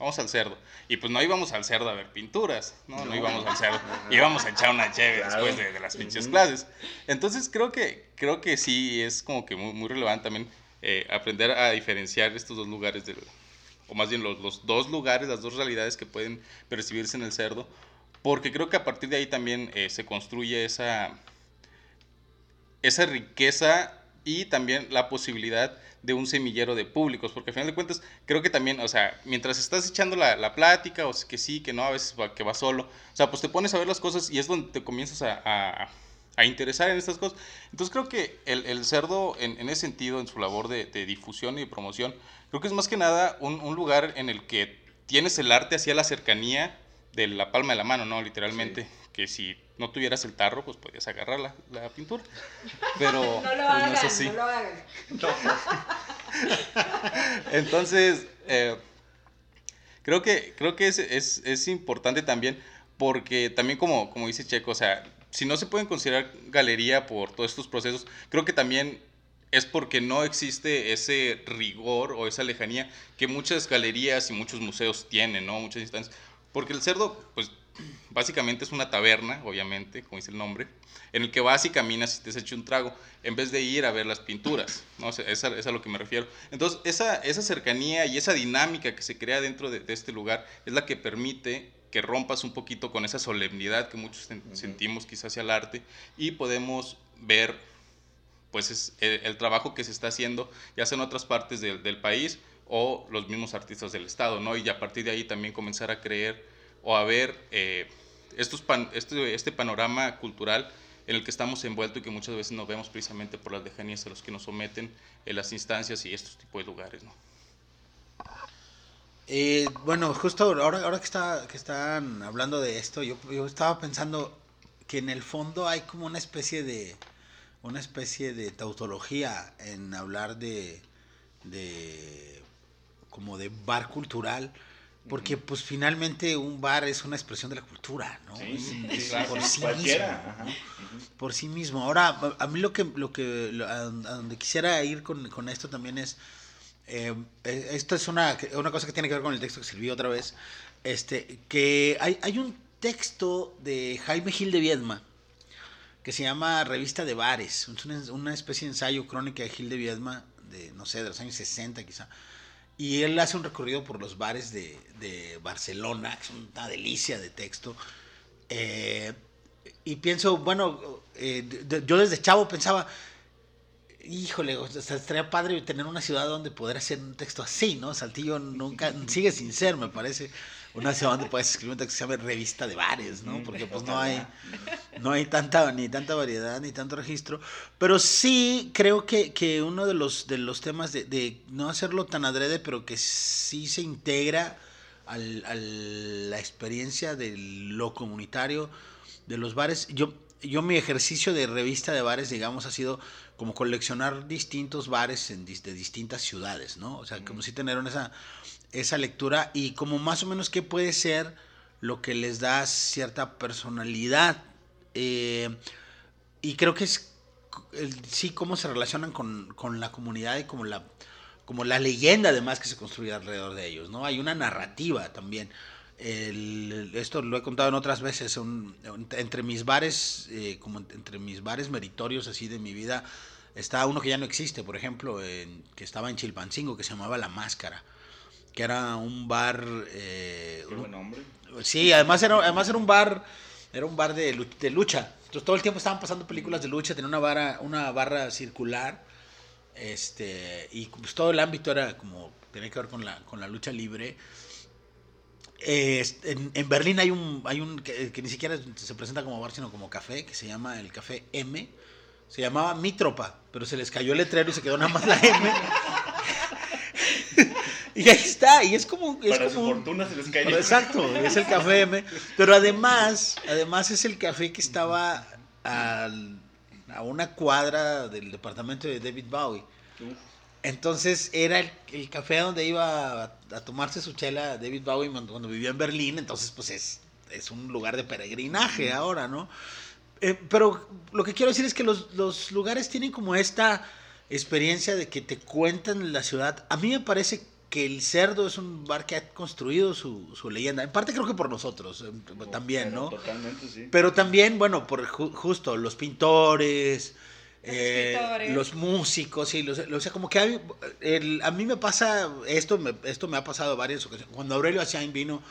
vamos al cerdo. Y pues no íbamos al cerdo a ver pinturas, ¿no? No, íbamos al cerdo. Íbamos a echar una cheve después de, las pinches clases. Entonces creo que, creo que sí es como que muy, muy relevante también eh, aprender a diferenciar estos dos lugares, del, o más bien los, los, dos lugares, las dos realidades que pueden percibirse en el cerdo, porque creo que a partir de ahí también eh, se construye esa, esa riqueza y también la posibilidad de un semillero de públicos, porque al final de cuentas creo que también, o sea, mientras estás echando la, la plática, o que sí, que no, a veces que va solo, o sea, pues te pones a ver las cosas y es donde te comienzas a, a, interesar en estas cosas. Entonces creo que el, el cerdo, en, en, ese sentido, en su labor de, de, difusión y de promoción, creo que es más que nada un, un, lugar en el que tienes el arte hacia la cercanía de la palma de la mano, ¿no? Literalmente, que si no tuvieras el tarro, pues podías agarrar la, la pintura. Pero no lo pues, hagan, no es así. No lo hagan. Entonces, eh, creo que, creo que es, es, es, importante también porque también como, como dice Checo, o sea, si no se pueden considerar galería por todos estos procesos, creo que también es porque no existe ese rigor o esa lejanía que muchas galerías y muchos museos tienen, ¿no? Muchas instancias. Porque el cerdo, pues básicamente es una taberna, obviamente, como dice el nombre, en el que vas y caminas y te has hecho un trago, en vez de ir a ver las pinturas, ¿no? es, a, lo que me refiero. Entonces, esa, esa cercanía y esa dinámica que se crea dentro de, este lugar es la que permite que rompas un poquito con esa solemnidad que muchos sentimos quizás hacia el arte y podemos ver pues es el, trabajo que se está haciendo ya sea en otras partes del país o los mismos artistas del estado, ¿no? Y a partir de ahí también comenzar a creer o a ver eh, estos este, este panorama cultural en el que estamos envueltos y que muchas veces nos vemos precisamente por las lejanías a los que nos someten en las instancias y estos tipos de lugares, ¿no? Eh, bueno, justo ahora, ahora que, está, que están hablando de esto, yo, yo estaba pensando que en el fondo hay como una especie de una especie de tautología en hablar de, de como de bar cultural, porque pues finalmente un bar es una expresión de la cultura, ¿no? por sí mismo. Por sí mismo. Ahora, a mí lo que, lo que a donde quisiera ir con, con esto también es, eh, esto es una, una cosa que tiene que ver con el texto que sirvió otra vez, este, que hay, hay un texto de Jaime Gil de Viedma, que se llama Revista de Bares. Es una, especie de ensayo crónica de Gil de Viedma, de, no sé, de los años 60 quizá. Y él hace un recorrido por los bares de, Barcelona, es una delicia de texto. Eh, y pienso, bueno, eh, yo desde chavo pensaba, híjole, estaría padre tener una ciudad donde poder hacer un texto así, ¿no? Saltillo nunca, sigue sin ser, me parece una ciudad donde puedes escribir un texto que se llama revista de bares, ¿no? Porque pues no hay, no hay tanta, ni tanta variedad, ni tanto registro. Pero sí creo que, que uno de los, de los temas de, de, no hacerlo tan adrede, pero que sí se integra al, a la experiencia de lo comunitario de los bares. Yo, yo mi ejercicio de revista de bares, digamos, ha sido como coleccionar distintos bares en, de distintas ciudades, ¿no? O sea, como si tener esa esa lectura y como más o menos qué puede ser lo que les da cierta personalidad. Eh, y creo que es sí cómo se relacionan con, la comunidad y como la, como la leyenda además que se construye alrededor de ellos. ¿no? Hay una narrativa también. esto lo he contado en otras veces, entre mis bares, eh, como entre mis bares meritorios así de mi vida, está uno que ya no existe, por ejemplo, que estaba en Chilpancingo, que se llamaba La Máscara que era un bar... Eh, Qué buen nombre. Sí, además era, además era un bar, era un bar de, de, lucha. Entonces todo el tiempo estaban pasando películas de lucha, tenía una barra, una barra circular, este, y pues todo el ámbito era como, tenía que ver con la, con la lucha libre. en, en, Berlín hay un, hay un que, que, ni siquiera se presenta como bar, sino como café, que se llama el Café M. Se llamaba Mi Tropa, pero se les cayó el letrero y se quedó nada más la M. Y ahí está, y es como... Es Para como su fortuna se les cae. Exacto, es el café M. Pero además, además es el café que estaba a una cuadra del departamento de David Bowie. Entonces era el, café donde iba a, tomarse su chela David Bowie cuando, vivía en Berlín, entonces pues es, es un lugar de peregrinaje ahora, ¿no? Eh, pero lo que quiero decir es que los, los lugares tienen como esta experiencia de que te cuentan la ciudad. A mí me parece que el cerdo es un bar que ha construido su, su leyenda. En parte creo que por nosotros eh, también, ¿no? Totalmente, sí. Pero también, bueno, por justo los pintores, eh, los músicos, y los, o sea, como que a mí me pasa, esto me, esto me ha pasado varias ocasiones. Cuando Aurelio Ashain vino,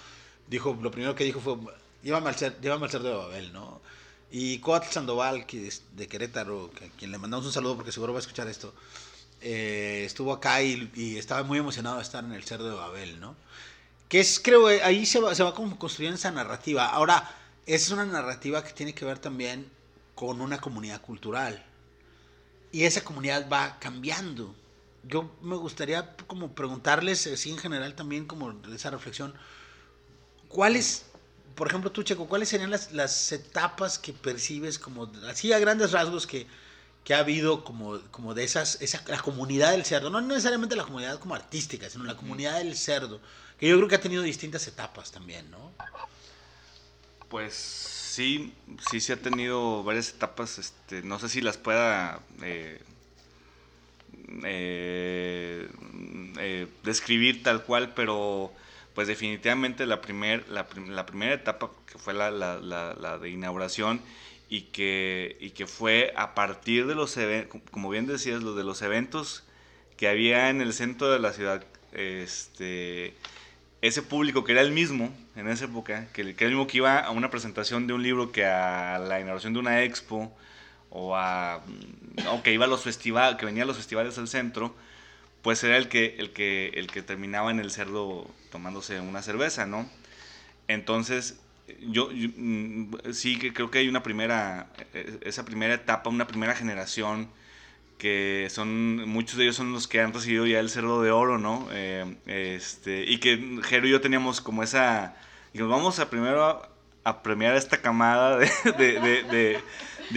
dijo, lo primero que dijo fue, llévame al, llévame al cerdo de Babel, ¿no? Y Coatl Sandoval, que es de Querétaro, que, a quien le mandamos un saludo porque seguro va a escuchar esto, eh, estuvo acá y, estaba muy emocionado de estar en el Cerdo de Babel, ¿no? Que es, creo, eh, ahí se va, se va como construyendo esa narrativa. Ahora, es una narrativa que tiene que ver también con una comunidad cultural. Y esa comunidad va cambiando. Yo me gustaría como preguntarles, así en general también, como esa reflexión, ¿cuáles, por ejemplo tú Checo, cuáles serían las, las etapas que percibes como, así a grandes rasgos que que ha habido como, como de esas, esa, la comunidad del cerdo, no necesariamente la comunidad como artística, sino la comunidad del cerdo, que yo creo que ha tenido distintas etapas también, ¿no? Pues sí, sí, sí ha tenido varias etapas, este, no sé si las pueda eh, eh, eh, describir tal cual, pero pues definitivamente la, primer, la, primera etapa que fue la, la, de inauguración y que, y que fue a partir de los eventos, como bien decías, los de los eventos que había en el centro de la ciudad, este, ese público que era el mismo en esa época, que, que era el mismo que iba a una presentación de un libro que a la inauguración de una expo, o a o que iba a los festivales, que venía a los festivales al centro, pues era el que el que el que terminaba en el cerdo tomándose una cerveza, ¿no? Entonces, yo, mm, sí que creo que hay una primera e, esa primera etapa, una primera generación que son muchos de ellos son los que han recibido ya el cerdo de oro, ¿no? Eh, este, y que Jero y yo teníamos como esa, vamos a primero a, premiar esta camada de de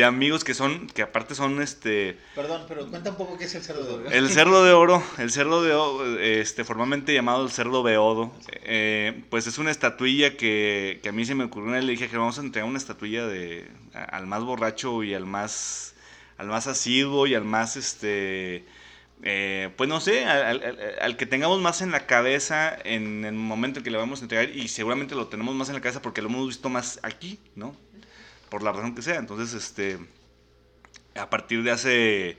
amigos que son, que aparte son este... Perdón, pero cuenta un poco qué es el cerdo de oro. El cerdo de oro, el cerdo de oro, este, formalmente llamado el cerdo beodo, eh, pues es una estatuilla que, que, a mí se me ocurrió, y le dije que vamos a entregar una estatuilla de, al más borracho y al más, al más asiduo y al más, este... Eh, pues no sé, al, al, que tengamos más en la cabeza en el momento en que le vamos a entregar y seguramente lo tenemos más en la cabeza porque lo hemos visto más aquí, ¿no? Por la razón que sea. Entonces, este, a partir de hace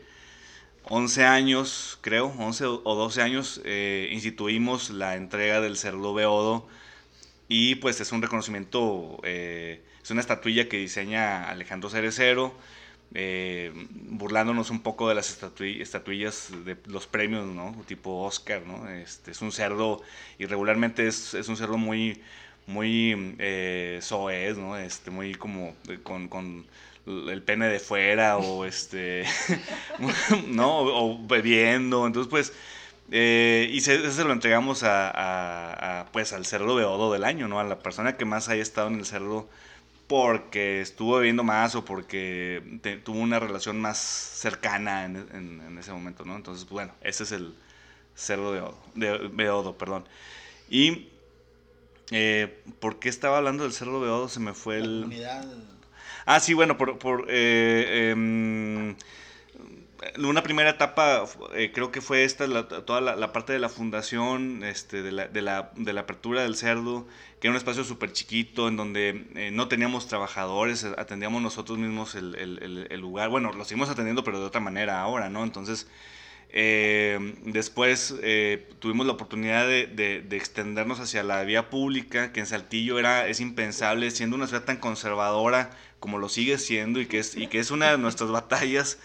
11 años, creo, 11 o 12 años, eh, instituimos la entrega del cerdo beodo y pues es un reconocimiento, eh, es una estatuilla que diseña Alejandro Cerecero, eh, burlándonos un poco de las estatuillas de los premios, ¿no? Tipo Oscar, ¿no? Este, es un cerdo, y regularmente es, es un cerdo muy muy eh, soez, ¿no? Este, muy como con, con, el pene de fuera o este, ¿no? O, bebiendo. Entonces, pues, eh, y se, se, lo entregamos a, a, pues, al cerdo beodo del año, ¿no? A la persona que más haya estado en el cerdo porque estuvo bebiendo más o porque tuvo una relación más cercana en, en, ese momento, ¿no? Entonces, bueno, ese es el cerdo beodo, perdón. Y eh, ¿Por qué estaba hablando del Cerro Beodo? Se me fue el... Ah, sí, bueno, por... por eh, em, una primera etapa eh, creo que fue esta, toda la, parte de la fundación, este, de, la, de, la, de la apertura del cerdo, que era un espacio súper chiquito en donde eh, no teníamos trabajadores, atendíamos nosotros mismos el, el, el, lugar. Bueno, lo seguimos atendiendo, pero de otra manera ahora, ¿no? Entonces eh, después eh, tuvimos la oportunidad de, extendernos hacia la vía pública, que en Saltillo era, es impensable, siendo una ciudad tan conservadora como lo sigue siendo y que es, y que es una de nuestras batallas.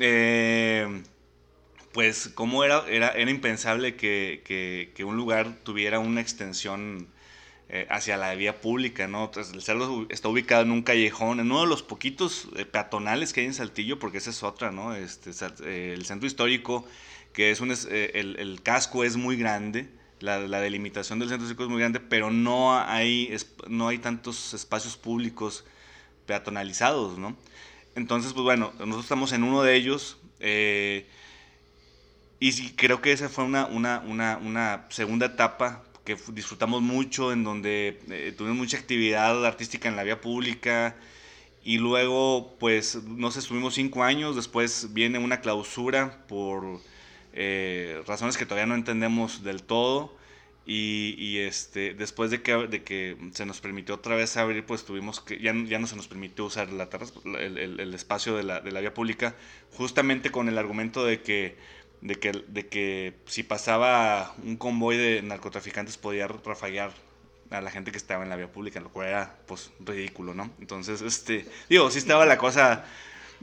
Eh, pues como era, era, era impensable que, que, un lugar tuviera una extensión eh, hacia la vía pública, ¿no? El cerro está ubicado en un callejón, en uno de los poquitos eh, peatonales que hay en Saltillo, porque esa es otra, ¿no? Este, eh, el centro histórico, que es un, el, el, casco es muy grande, la, la, delimitación del centro histórico es muy grande, pero no hay, no hay tantos espacios públicos peatonalizados, ¿no? Entonces, pues bueno, nosotros estamos en uno de ellos. y sí, creo que esa fue una, una, una, una segunda etapa que disfrutamos mucho, en donde eh, tuvimos mucha actividad artística en la vía pública. Y luego, pues, no sé, estuvimos cinco años, después viene una clausura por eh, razones que todavía no entendemos del todo. Y, este, después de que, de que se nos permitió otra vez abrir, pues tuvimos que, ya, ya no se nos permitió usar la el, el, espacio de la, de la vía pública, justamente con el argumento de que de que, de que si pasaba un convoy de narcotraficantes podía rafaguear a la gente que estaba en la vía pública, lo cual era pues ridículo, ¿no? Entonces, este, digo, sí estaba la cosa,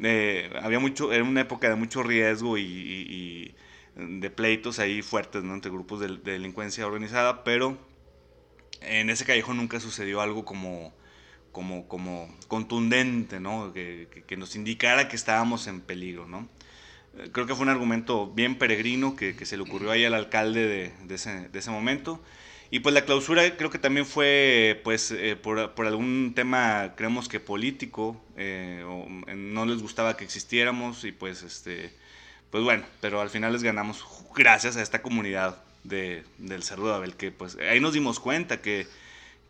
eh, había mucho, era una época de mucho riesgo y, de pleitos ahí fuertes, ¿no? Entre grupos de, delincuencia organizada, pero en ese callejón nunca sucedió algo como, como, como contundente, ¿no? Que nos indicara que estábamos en peligro, ¿no? Creo que fue un argumento bien peregrino que, que se le ocurrió ahí al alcalde de, de, ese, de, ese, momento. Y pues la clausura creo que también fue pues eh, por, por, algún tema creemos que político, eh, o no les gustaba que existiéramos y pues este pues bueno, pero al final les ganamos gracias a esta comunidad de, del Cerro de Abel que pues ahí nos dimos cuenta que,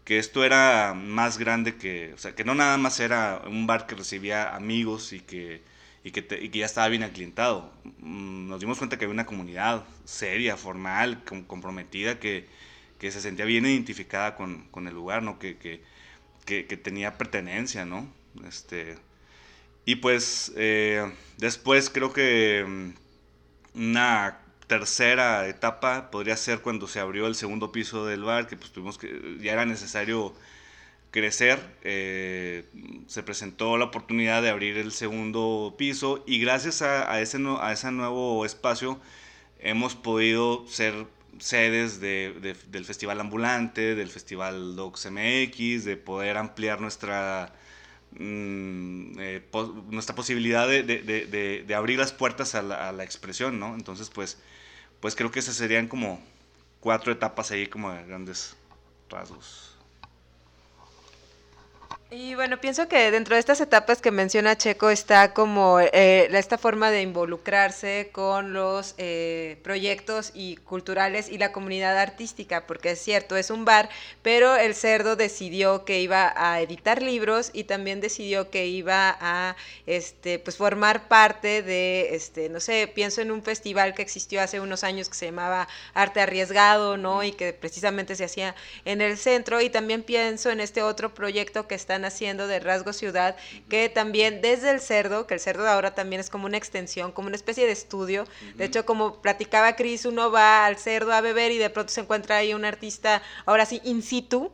que esto era más grande que, o sea, que no nada más era un bar que recibía amigos y que y que, y que ya estaba bien aclientado. Mm, Nos dimos cuenta que había una comunidad seria, formal, com- comprometida, que, que se sentía bien identificada con, con el lugar, ¿no? Que, que, que, que tenía pertenencia, ¿no? Este, y pues eh, después creo que mm, una tercera etapa podría ser cuando se abrió el segundo piso del bar, que pues tuvimos que, ya era necesario crecer, eh, se presentó la oportunidad de abrir el segundo piso y gracias a, ese, a ese nuevo espacio hemos podido ser sedes de- de- del Festival Ambulante, del Festival Docs MX, de poder ampliar nuestra, mm, eh, nuestra posibilidad de- de abrir las puertas a la, a la expresión, ¿no? Entonces, pues, pues creo que esas serían como cuatro etapas ahí como de grandes rasgos. Y bueno, pienso que dentro de estas etapas que menciona Checo está como eh, esta forma de involucrarse con los eh, proyectos y culturales y la comunidad artística, porque es cierto, es un bar, pero el cerdo decidió que iba a editar libros y también decidió que iba a este, pues formar parte de, este, no sé, pienso en un festival que existió hace unos años que se llamaba Arte Arriesgado, ¿no? Y que precisamente se hacía en el centro. Y también pienso en este otro proyecto que están haciendo de Rasgo Ciudad, que también desde el cerdo, que el cerdo ahora también es como una extensión, como una especie de estudio. De hecho, como platicaba Cris, uno va al cerdo a beber y de pronto se encuentra ahí un artista, ahora sí, in situ,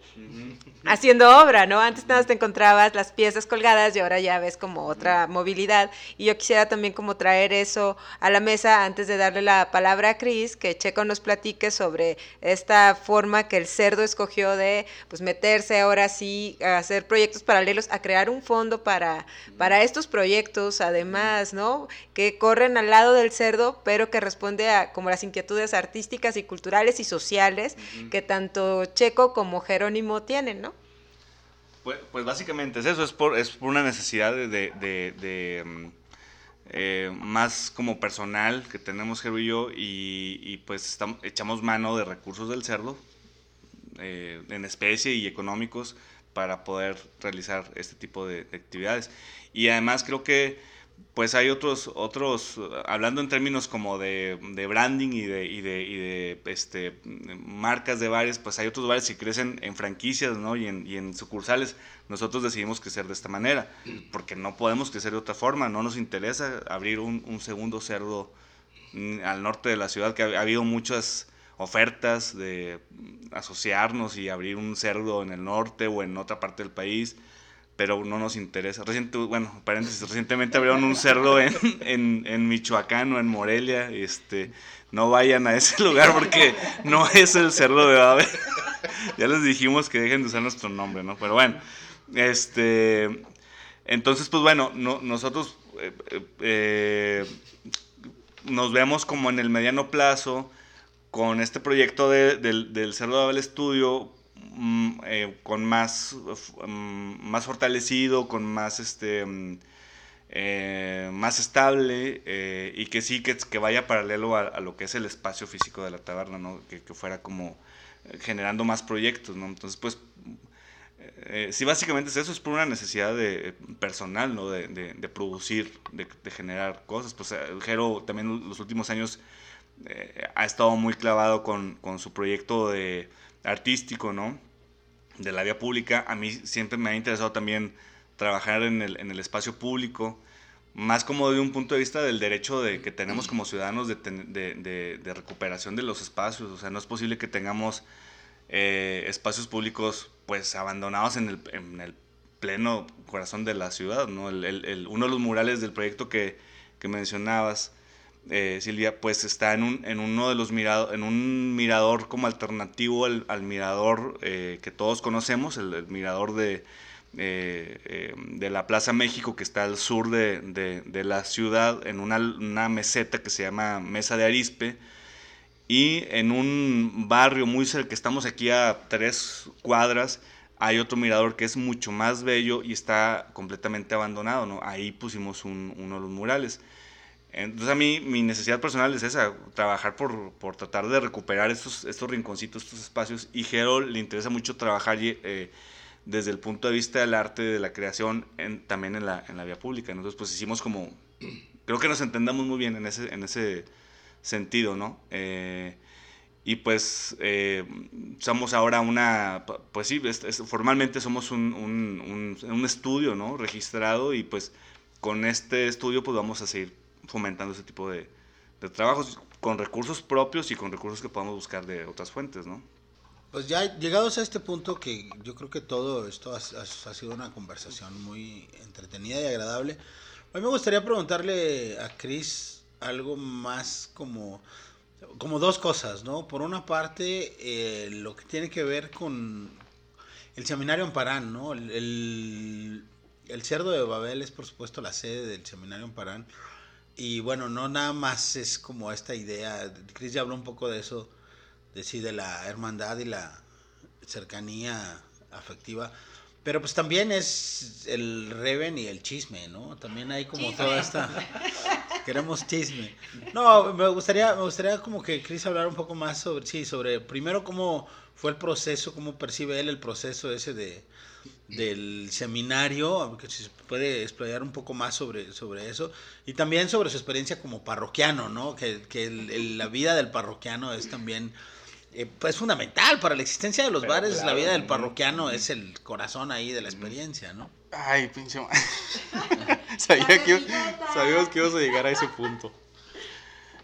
haciendo obra, ¿no? Antes nada más te encontrabas las piezas colgadas y ahora ya ves como otra movilidad. Y yo quisiera también como traer eso a la mesa antes de darle la palabra a Cris, que Checo nos platique sobre esta forma que el cerdo escogió de pues meterse ahora sí a hacer proyectos paralelos, a crear un fondo para, para estos proyectos, además, ¿no? Que corren al lado del cerdo, pero que responde a como las inquietudes artísticas y culturales y sociales que tanto Checo como Jerónimo tienen, ¿no? Pues, pues básicamente es eso, es por, es por una necesidad de, de- de- de, mm, eh, más como personal que tenemos Jero y yo y, y, pues estamos, echamos mano de recursos del cerdo eh, en especie y económicos para poder realizar este tipo de, de actividades. Y además creo que pues hay otros, otros hablando en términos como de, de branding y de, y de, este, marcas de bares, pues hay otros bares que crecen en franquicias ¿no? y, en, y en sucursales. Nosotros decidimos crecer de esta manera, porque no podemos crecer de otra forma, no nos interesa abrir un, un segundo cerdo mm, al norte de la ciudad, que ha habido muchas ofertas de mm, asociarnos y abrir un cerdo en el norte o en otra parte del país pero no nos interesa. Reciente, bueno, paréntesis, recientemente abrieron un cerdo en, en, Michoacán o en Morelia. Este, no vayan a ese lugar porque no es el cerdo de Babel. ya les dijimos que dejen de usar nuestro nombre, ¿no? Pero bueno, este, entonces, pues bueno, no, nosotros eh, eh, nos vemos como en el mediano plazo con este proyecto de, del, del Cerdo de Babel Studio mm, eh, con más, mm, más fortalecido, con más este mm, eh, más estable eh, y que sí que, que vaya paralelo a, lo que es el espacio físico de la taberna, ¿no? que, que fuera como generando más proyectos, ¿no? Entonces, pues, sí, básicamente es eso, es por una necesidad de, personal, ¿no? De, de, de producir, de, de, generar cosas. Pues Jero también los últimos años eh, ha estado muy clavado con, con su proyecto de artístico, ¿no? De la vía pública. A mí siempre me ha interesado también trabajar en el, en el espacio público, más como de un punto de vista del derecho de, que tenemos como ciudadanos de, de, de, de, recuperación de los espacios. O sea, no es posible que tengamos eh, espacios públicos pues abandonados en el, en el, pleno corazón de la ciudad. ¿no? El, el, uno de los murales del proyecto que, que mencionabas, eh, Silvia, pues está en, un, en uno de los mirados, en un mirador como alternativo al, al mirador eh, que todos conocemos, el, mirador de, eh, eh, de la Plaza México que está al sur de, de, de la ciudad, en una, una, meseta que se llama Mesa de Arispe, y en un barrio muy cerca, estamos aquí a tres cuadras, hay otro mirador que es mucho más bello y está completamente abandonado, ¿no? Ahí pusimos un, uno de los murales. Entonces a mí mi necesidad personal es esa, trabajar por, por tratar de recuperar estos, estos rinconcitos, estos espacios. Y Jero le interesa mucho trabajar eh, desde el punto de vista del arte, de la creación, en, también en la, en la vía pública. Entonces pues hicimos como creo que nos entendamos muy bien en ese, en ese sentido, ¿no? Eh, y pues eh, somos ahora una, pues sí, formalmente somos un, un, un, estudio, ¿no? Registrado y pues con este estudio pues vamos a seguir fomentando ese tipo de, de trabajos con recursos propios y con recursos que podamos buscar de otras fuentes, ¿no? Pues ya llegados a este punto que yo creo que todo esto ha, sido una conversación muy entretenida y agradable, hoy me gustaría preguntarle a Chris algo más como, como dos cosas, ¿no? Por una parte, eh, lo que tiene que ver con el seminario Amparán, ¿no? El, el, cerdo de Babel es por supuesto la sede del seminario Amparán. Y bueno, no nada más es como esta idea, Chris ya habló un poco de eso, de la hermandad y la cercanía afectiva. Pero pues también es el reven y el chisme, ¿no? También hay como toda esta... Queremos chisme. No, me gustaría, me gustaría como que Chris hablar un poco más sobre, sí, sobre primero cómo fue el proceso, cómo percibe él el proceso ese de, del seminario, que se puede explayar un poco más sobre, sobre eso, y también sobre su experiencia como parroquiano, ¿no? Que, que la vida del parroquiano es también eh, pues fundamental para la existencia de los bares, la vida del parroquiano es el corazón ahí de la experiencia, ¿no? Ay, pinche Sabía que, sabíamos que íbamos a llegar a ese punto.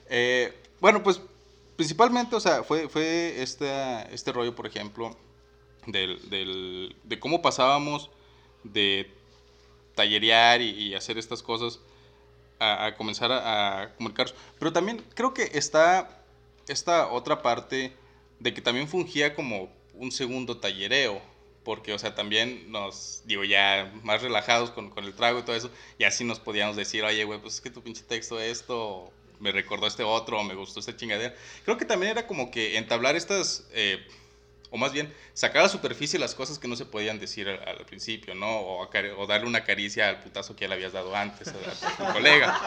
Eh, bueno, pues principalmente, o sea, fue, fue este, este rollo, por ejemplo, del, del, de cómo pasábamos de tallerear y, hacer estas cosas a, comenzar a, comunicarnos. Pero también creo que está esta otra parte de que también fungía como un segundo tallereo, porque, o sea, también nos, digo, ya más relajados con, con el trago y todo eso, y así nos podíamos decir, oye, güey, pues es que tu pinche texto esto, me recordó este otro, me gustó este chingadera. Creo que también era como que entablar estas, eh, o más bien, sacar a la superficie las cosas que no se podían decir al, principio, ¿no? O, o, darle una caricia al putazo que ya le habías dado antes a, tu colega.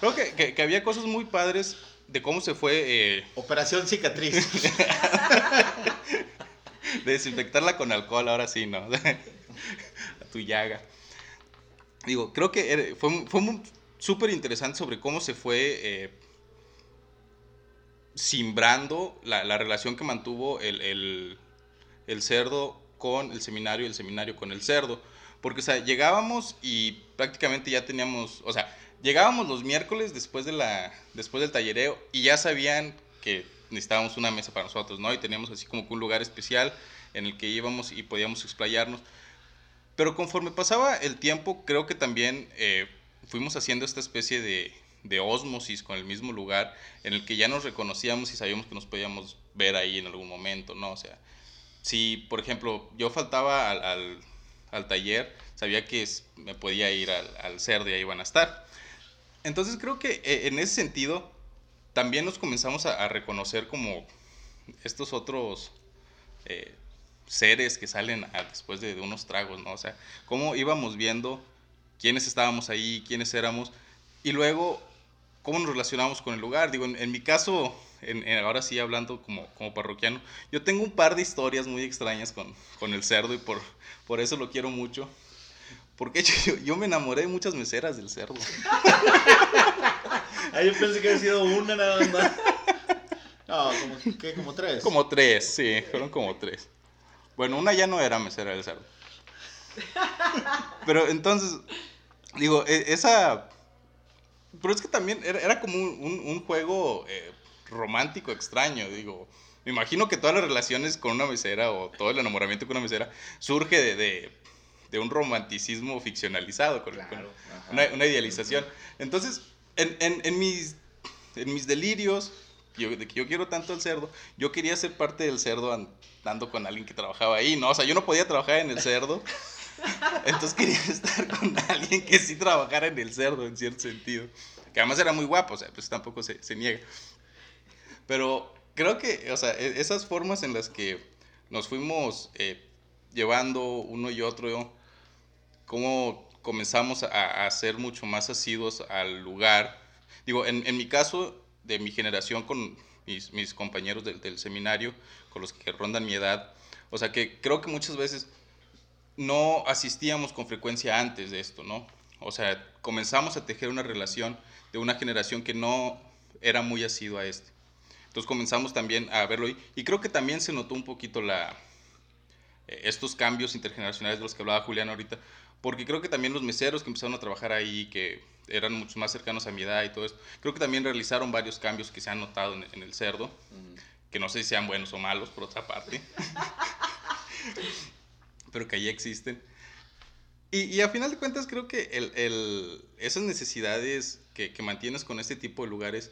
Creo que, que, que había cosas muy padres de cómo se fue... Eh, Operación cicatriz. desinfectarla con alcohol, ahora sí, ¿no? A tu llaga. Digo, creo que fue, fue súper interesante sobre cómo se fue eh, simbrando la, la, relación que mantuvo el, el, cerdo con el seminario y el seminario con el cerdo. Porque, o sea, llegábamos y prácticamente ya teníamos, o sea, llegábamos los miércoles después, de la, después del tallereo y ya sabían que necesitábamos una mesa para nosotros, ¿no? Y teníamos así como un lugar especial en el que íbamos y podíamos explayarnos. Pero conforme pasaba el tiempo, creo que también eh, fuimos haciendo esta especie de, de osmosis con el mismo lugar en el que ya nos reconocíamos y sabíamos que nos podíamos ver ahí en algún momento, ¿no? O sea, si, por ejemplo, yo faltaba al, al, al taller, sabía que me podía ir al, al cerdo y ahí iban a estar. Entonces creo que eh, en ese sentido también nos comenzamos a, reconocer como estos otros eh, seres que salen después de, unos tragos, ¿no? O sea, cómo íbamos viendo quiénes estábamos ahí, quiénes éramos, y luego cómo nos relacionamos con el lugar. Digo, en, mi caso, ahora sí hablando como, como parroquiano, yo tengo un par de historias muy extrañas con, con el cerdo y por, por eso lo quiero mucho. Porque yo, yo me enamoré de muchas meseras del cerdo. ah, yo pensé que había sido una nada más. No, como, ¿qué? ¿Como tres? Como tres, sí, fueron como tres. Bueno, una ya no era mesera del cerdo. Pero entonces, digo, e, esa... Pero es que también era, era como un, un, juego eh, romántico extraño, digo. Me imagino que todas las relaciones con una mesera o todo el enamoramiento con una mesera surge de, de de un romanticismo ficcionalizado, con, una, idealización. Entonces, en, en, en, mis, en mis delirios, de que yo quiero tanto el cerdo, yo quería ser parte del cerdo andando con alguien que trabajaba ahí, ¿no? O sea, yo no podía trabajar en el cerdo. Entonces quería estar con alguien que sí trabajara en el cerdo, en cierto sentido. Que además era muy guapo, o sea, pues tampoco se, se niega. Pero creo que, o sea, e, esas formas en las que nos fuimos eh, llevando uno y otro cómo comenzamos a, a, ser mucho más asiduos al lugar. Digo, en, en mi caso, de mi generación con mis, mis compañeros del, del, seminario, con los que rondan mi edad, o sea que creo que muchas veces no asistíamos con frecuencia antes de esto, ¿no? o sea, comenzamos a tejer una relación de una generación que no era muy asidua a este. Entonces comenzamos también a verlo y, y creo que también se notó un poquito la, eh, estos cambios intergeneracionales de los que hablaba Julián ahorita, porque creo que también los meseros que empezaron a trabajar ahí, que eran mucho más cercanos a mi edad y todo esto, creo que también realizaron varios cambios que se han notado en, en el cerdo, que no sé si sean buenos o malos, por otra parte, pero que ahí existen. Y, y, a final de cuentas creo que el, el, esas necesidades que, que, mantienes con este tipo de lugares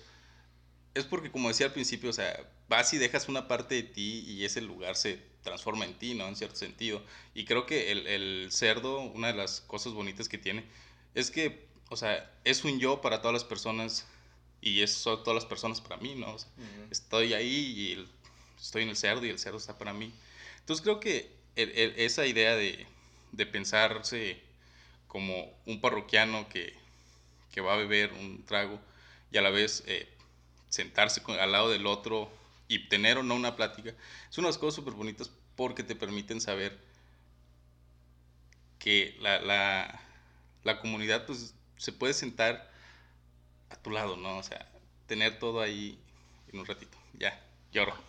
es porque, como decía al principio, o sea, vas y dejas una parte de ti y ese lugar se transforma en ti, ¿no? En cierto sentido. Y creo que el, el cerdo, una de las cosas bonitas que tiene, es que, o sea, es un yo para todas las personas y es son todas las personas para mí, ¿no? O sea, uh -huh. Estoy ahí y estoy en el cerdo y el cerdo está para mí. Entonces creo que esa idea de, de, pensarse como un parroquiano que, que, va a beber un trago y a la vez eh, sentarse al lado del otro y tener o no una plática, es una de las cosas súper bonitas porque te permiten saber que la, la, la comunidad pues, se puede sentar a tu lado, ¿no? O sea, tener todo ahí en un ratito. Ya, lloro.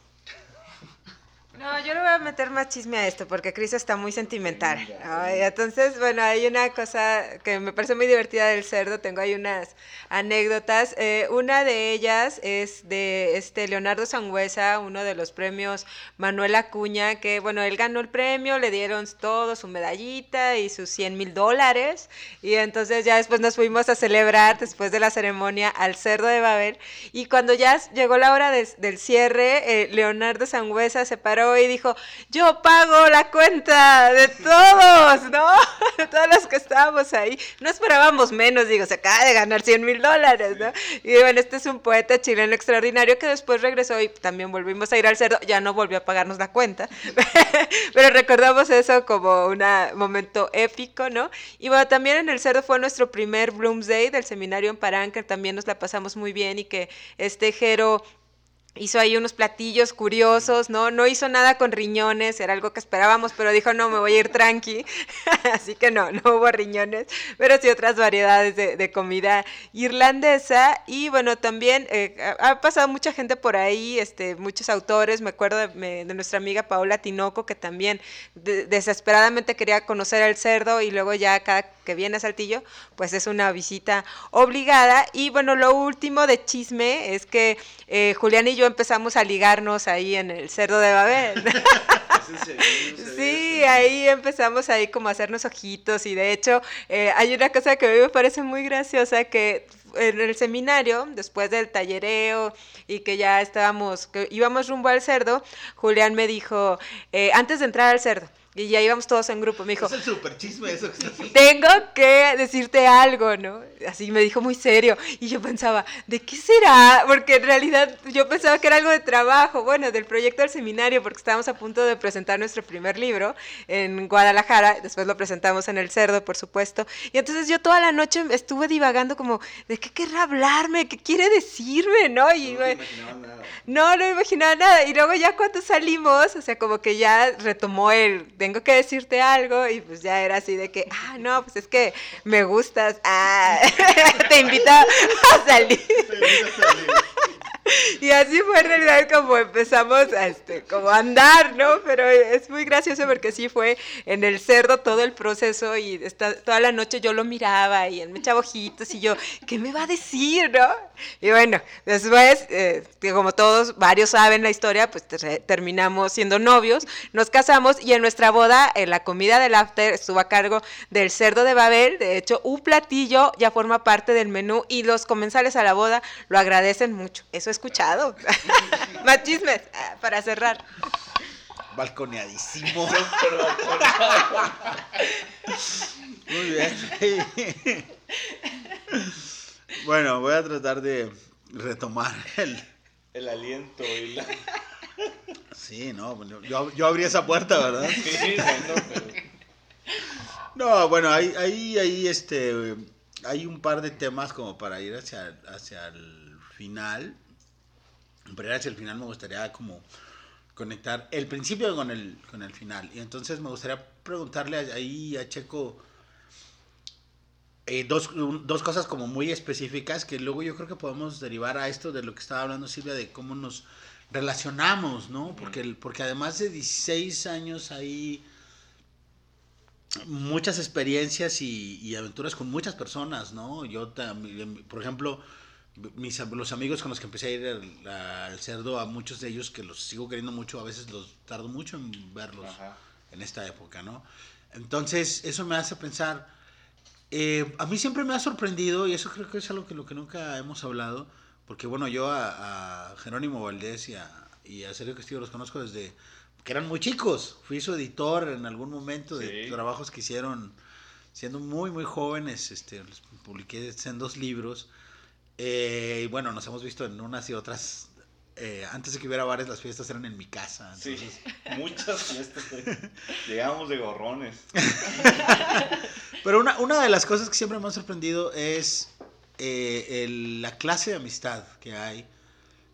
No, yo le voy a meter más chisme a esto porque Cris está muy sentimental. Ay, entonces, bueno, hay una cosa que me parece muy divertida del cerdo. Tengo ahí unas anécdotas. Eh, una de ellas es de este Leonardo Sangüesa, uno de los premios Manuel Acuña, que bueno, él ganó el premio, le dieron todo, su medallita y sus 100 mil dólares. Y entonces ya después nos fuimos a celebrar, después de la ceremonia, al cerdo de Babel. Y cuando ya llegó la hora de, del cierre, eh, Leonardo Sangüesa se paró y dijo, yo pago la cuenta de todos, ¿no? De todos los que estábamos ahí. No esperábamos menos, digo, se acaba de ganar 100 mil dólares, ¿no? Y bueno, este es un poeta chileno extraordinario que después regresó y también volvimos a ir al cerdo, ya no volvió a pagarnos la cuenta, pero recordamos eso como un momento épico, ¿no? Y bueno, también en el cerdo fue nuestro primer Bloomsday del seminario en Parán, que también nos la pasamos muy bien y que este Jero hizo ahí unos platillos curiosos, ¿no? No hizo nada con riñones, era algo que esperábamos, pero dijo, no, me voy a ir tranqui. Así que no, no hubo riñones, pero sí otras variedades de, de comida irlandesa. Y bueno, también eh, ha pasado mucha gente por ahí, este, muchos autores, me acuerdo de, de nuestra amiga Paola Tinoco, que también de, desesperadamente quería conocer al cerdo y luego ya cada que viene a Saltillo, pues es una visita obligada. Y bueno, lo último de chisme es que eh, Julián y yo empezamos a ligarnos ahí en el cerdo de Babel. sí, ahí empezamos ahí como a hacernos ojitos y de hecho eh, hay una cosa que a mí me parece muy graciosa que en el seminario, después del tallereo y que ya estábamos, que íbamos rumbo al cerdo, Julián me dijo, eh, antes de entrar al cerdo, y ya íbamos todos en grupo. Me dijo, es el super chisme eso. Tengo que decirte algo, ¿no? Así me dijo muy serio. Y yo pensaba, ¿de qué será? Porque en realidad yo pensaba que era algo de trabajo, bueno, del proyecto del seminario, porque estábamos a punto de presentar nuestro primer libro en Guadalajara. Después lo presentamos en El Cerdo, por supuesto. Y entonces yo toda la noche estuve divagando como, ¿de qué querrá hablarme? ¿Qué quiere decirme? ¿No? Y no, me, nada. no, no imaginaba nada. Y luego ya cuando salimos, o sea, como que ya retomó el tengo que decirte algo y pues ya era así de que, ah, no, pues es que me gustas, ah, te invito a salir. Y así fue en realidad como empezamos a este, como a andar, ¿no? Pero es muy gracioso porque sí fue en el cerdo todo el proceso y esta, toda la noche yo lo miraba y él me echaba ojitos y yo, ¿qué me va a decir, no? Y bueno, después, eh, como todos, varios saben la historia, pues terminamos siendo novios, nos casamos y en nuestra boda, la comida del after estuvo a cargo del cerdo de Babel, de hecho, un platillo ya forma parte del menú y los comensales a la boda lo agradecen mucho. Eso es escuchado. Más chismes para cerrar. Balconeadísimo. Muy bien. bueno, voy a tratar de retomar el, el aliento y la... Sí, no, yo, yo abrí esa puerta, ¿verdad? Sí, no, pero... no, bueno, ahí, ahí, ahí, este, hay un par de temas como para ir hacia, hacia el final. Pero hacia el final me gustaría como conectar el principio con el, con el final. Y entonces me gustaría preguntarle ahí a Checo, eh, dos, dos cosas como muy específicas que luego yo creo que podemos derivar a esto de lo que estaba hablando Silvia, de cómo nos relacionamos, ¿no? Porque, porque además de 16 años hay muchas experiencias y, y aventuras con muchas personas, ¿no? Yo también, por ejemplo, mis, los amigos con los que empecé a ir al, al cerdo, a muchos de ellos que los sigo queriendo mucho, a veces los tardo mucho en verlos Ajá. en esta época, ¿no? Entonces, eso me hace pensar, eh, a mí siempre me ha sorprendido, y eso creo que es algo que lo que nunca hemos hablado, porque bueno, yo a, a Jerónimo Valdés y a, y a Sergio Castillo los conozco desde que eran muy chicos. Fui su editor en algún momento de Sí. trabajos que hicieron siendo muy, muy jóvenes. Este, publiqué en dos libros. Eh, y bueno, nos hemos visto en unas y otras. eh, antes de que hubiera bares, las fiestas eran en mi casa. Sí, muchas fiestas. güey. Llegábamos de gorrones. Pero una, una de las cosas que siempre me ha sorprendido es eh, el- la clase de amistad que hay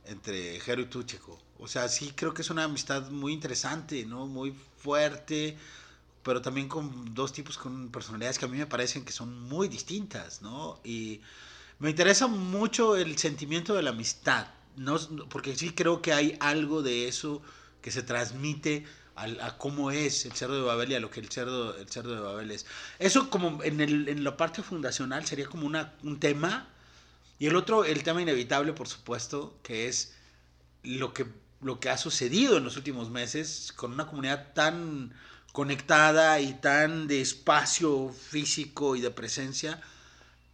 entre Jero y tú, Checo. O sea, sí creo que es una amistad muy interesante, ¿no? Muy fuerte, pero también con dos tipos con personalidades que a mí me parecen que son muy distintas, ¿no? Y me interesa mucho el sentimiento de la amistad, ¿no? porque sí creo que hay algo de eso que se transmite al- a, cómo es el cerdo de Babel y a lo que el cerdo, el cerdo de Babel es. Eso como en, el, en la parte fundacional sería como una, un tema. Y el otro, el tema inevitable, por supuesto, que es lo que, lo que ha sucedido en los últimos meses con una comunidad tan conectada y tan de espacio físico y de presencia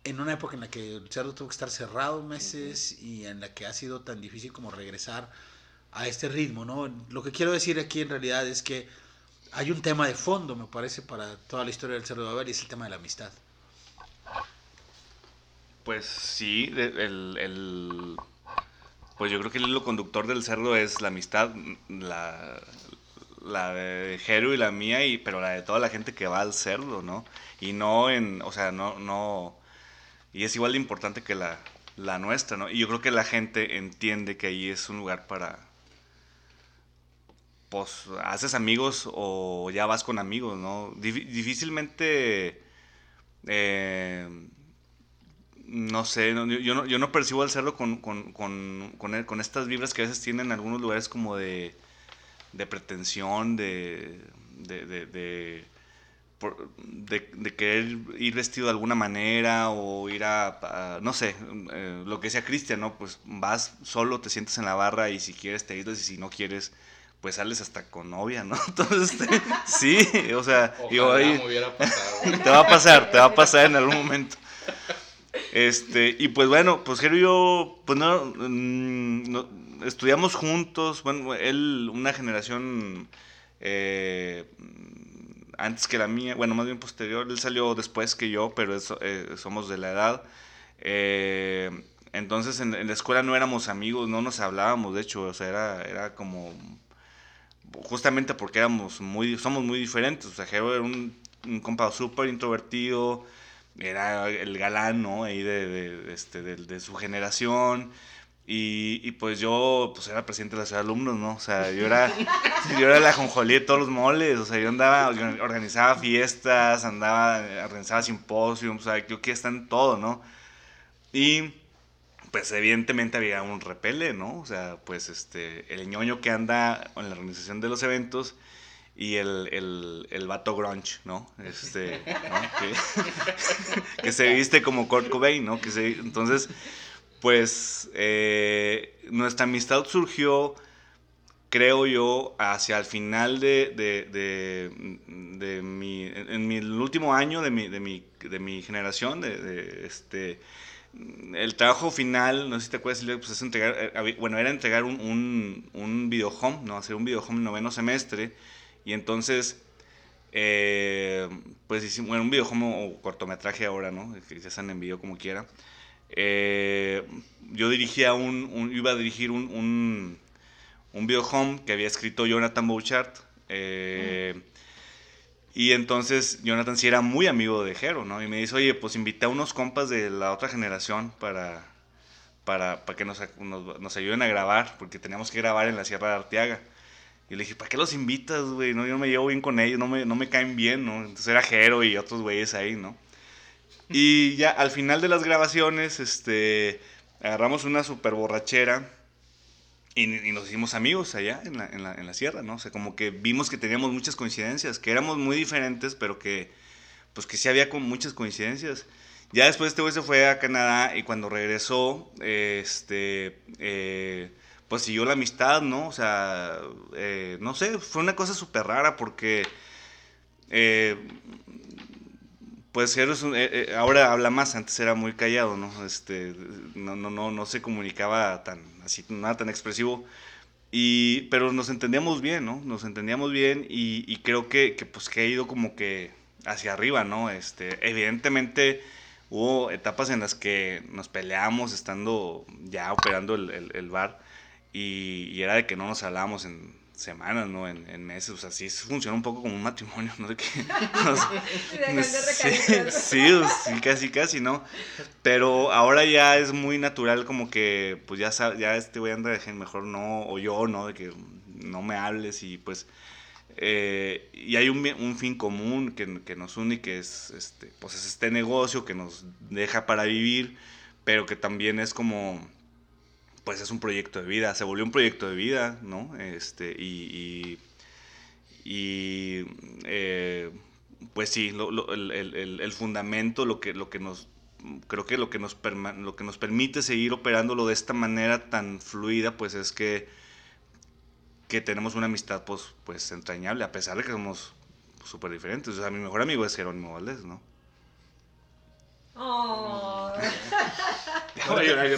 en una época en la que el cerdo tuvo que estar cerrado meses y en la que ha sido tan difícil como regresar a este ritmo, ¿no? Lo que quiero decir aquí en realidad es que hay un tema de fondo, me parece, para toda la historia del cerdo de Babel y es el tema de la amistad. Pues sí, de- el, el- pues yo creo que el hilo conductor del cerdo es la amistad, la, la de Jero y la mía, y, pero la de toda la gente que va al cerdo, ¿no? Y no en, o sea, no, no, y es igual de importante que la, la nuestra, ¿no? Y yo creo que la gente entiende que ahí es un lugar para, pues, haces amigos o ya vas con amigos, ¿no? Difí- difícilmente... eh, no sé, yo- no, yo no percibo al cerdo con, con, con, con, e- con estas vibras que a veces tienen algunos lugares como de, de pretensión, de, de, de, por- de- de querer ir vestido de alguna manera o ir a, a- no sé, eh, lo que decía Cristian, ¿no? Pues vas solo, te sientas en la barra y si quieres te aíslas y si no quieres, pues sales hasta con novia, ¿no? Entonces, este, sí, o sea, digo, Ojalá ahí- me hubiera pasado. te va a pasar, te va a pasar en algún momento. Este, y pues bueno, pues Jero y yo, pues no, mm, no- estudiamos juntos, bueno, él una generación eh, antes que la mía, bueno, más bien posterior, él salió después que yo, pero es- eh, somos de la edad. Eh, entonces en, la escuela no éramos amigos, no nos hablábamos, de hecho, o sea, era, era como justamente porque éramos muy, somos muy diferentes. O sea, Jero era un, un compa súper introvertido, era el galán, ¿no? Ahí de, de- este, de su generación. Y, y pues yo, pues era presidente de la ciudad de alumnos, ¿no? O sea, yo era, yo era la jonjolí de todos los moles. O sea, yo andaba, organ- organizaba fiestas, andaba, organizaba simposios, o sea, yo que está en todo, ¿no? Y pues evidentemente había un repele, ¿no? O sea, pues este, el ñoño que anda en la organización de los eventos y el, el, el vato grunge, ¿no? Este, ¿no? Que, que se viste como Kurt Cobain, ¿no? Que se, entonces, pues eh, nuestra amistad surgió, creo yo, hacia el final de, de, de, mi, en mi el último año de mi, de mi, de mi generación, de, este, el trabajo final, no sé si te acuerdas, pues es entregar, eh, bueno, era entregar un, un, un videohome, ¿no? Hacer un videohome en noveno semestre, y entonces, eh, pues hicimos, bueno, un videohome o cortometraje ahora, ¿no? Que ya sean en video como quiera. Eh, yo dirigía un, iba a dirigir un, un, un videohome que había escrito Jonathan Bouchard, eh, y entonces Jonathan sí era muy amigo de Jero, ¿no? Y me dice, oye, pues invité a unos compas de la otra generación para, para, para que nos, nos, nos ayuden a grabar, porque teníamos que grabar en la Sierra de Arteaga. Y le dije, ¿para qué los invitas, güey? No, yo no me llevo bien con ellos, no me, no me caen bien, ¿no? Entonces era Jero y otros güeyes ahí, ¿no? Y ya al final de las grabaciones, este, agarramos una super borrachera y, nos hicimos amigos allá en la, en, la, en la sierra, ¿no? O sea, como que vimos que teníamos muchas coincidencias, que éramos muy diferentes, pero que, pues que sí había como muchas coincidencias. Ya después este güey se fue a Canadá y cuando regresó, este, eh, pues siguió la amistad, ¿no? O sea, eh, no sé, fue una cosa súper rara porque, eh, pues eres un- eh, eh, ahora habla más, antes era muy callado, ¿no? Este, no, no, no, no se comunicaba tan, así, nada tan expresivo. Y, pero nos entendíamos bien, ¿no? Nos entendíamos bien y, y creo que, que, pues, que ha ido como que hacia arriba, ¿no? Este, evidentemente hubo etapas en las que nos peleamos estando ya operando el, el- el bar y, y era de que no nos hablábamos en semanas, ¿no? En, en meses, o sea, sí funciona un poco como un matrimonio, ¿no? De que, o sea, Sí, sí, sí, casi, casi, ¿no? Pero ahora ya es muy natural como que, pues ya, ya este güey anda de gen, mejor no, o yo, ¿no? De que no me hables y pues... eh, y hay un, un fin común que, que nos une, que es, este, pues es este negocio que nos deja para vivir, pero que también es como, pues es un proyecto de vida, se volvió un proyecto de vida, ¿no? Este, y, y, eh, pues sí, lo- lo- el, el- el- el fundamento, lo que, lo que nos, creo que lo que nos, perma- lo que nos permite seguir operándolo de esta manera tan fluida, pues es que, que tenemos una amistad pues, pues entrañable, a pesar de que somos súper diferentes. O sea, mi mejor amigo es Jerónimo Valdés, ¿no? Oh.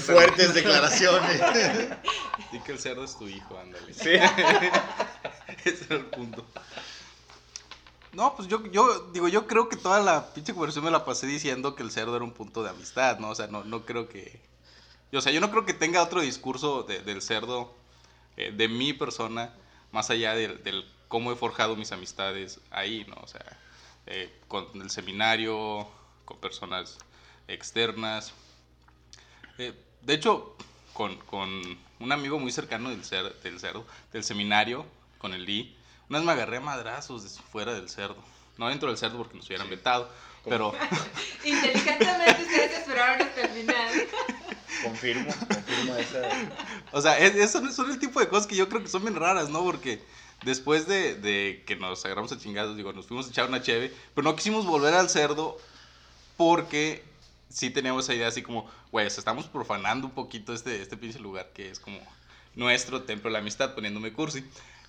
Fuertes declaraciones. Di que el cerdo es tu hijo, ándale. Sí. Ese era el punto. No, pues yo, yo digo, yo creo que toda la pinche conversación me la pasé diciendo que el cerdo era un punto de amistad, ¿no? O sea, no, no creo que... O sea, yo no creo que tenga otro discurso de- del cerdo, eh, de mi persona, más allá del, del cómo he forjado mis amistades ahí, ¿no? O sea, eh, con el seminario, con personas externas. Eh, de hecho, con, con un amigo muy cercano del, cer- del cerdo, del seminario, con el Lee, una vez me agarré a madrazos de- fuera del cerdo. No dentro del cerdo porque nos hubieran vetado, pero... Inteligentemente ustedes esperaron hasta el final. Confirmo, confirmo esa. O sea, es- eso son el tipo de cosas que yo creo que son bien raras, ¿no? Porque después de, de que nos agarramos a chingados, digo, nos fuimos a echar una cheve, pero no quisimos volver al cerdo porque sí teníamos esa idea así como, güey, o sea, estamos profanando un poquito este, este pinche lugar que es como nuestro templo de la amistad, poniéndome cursi.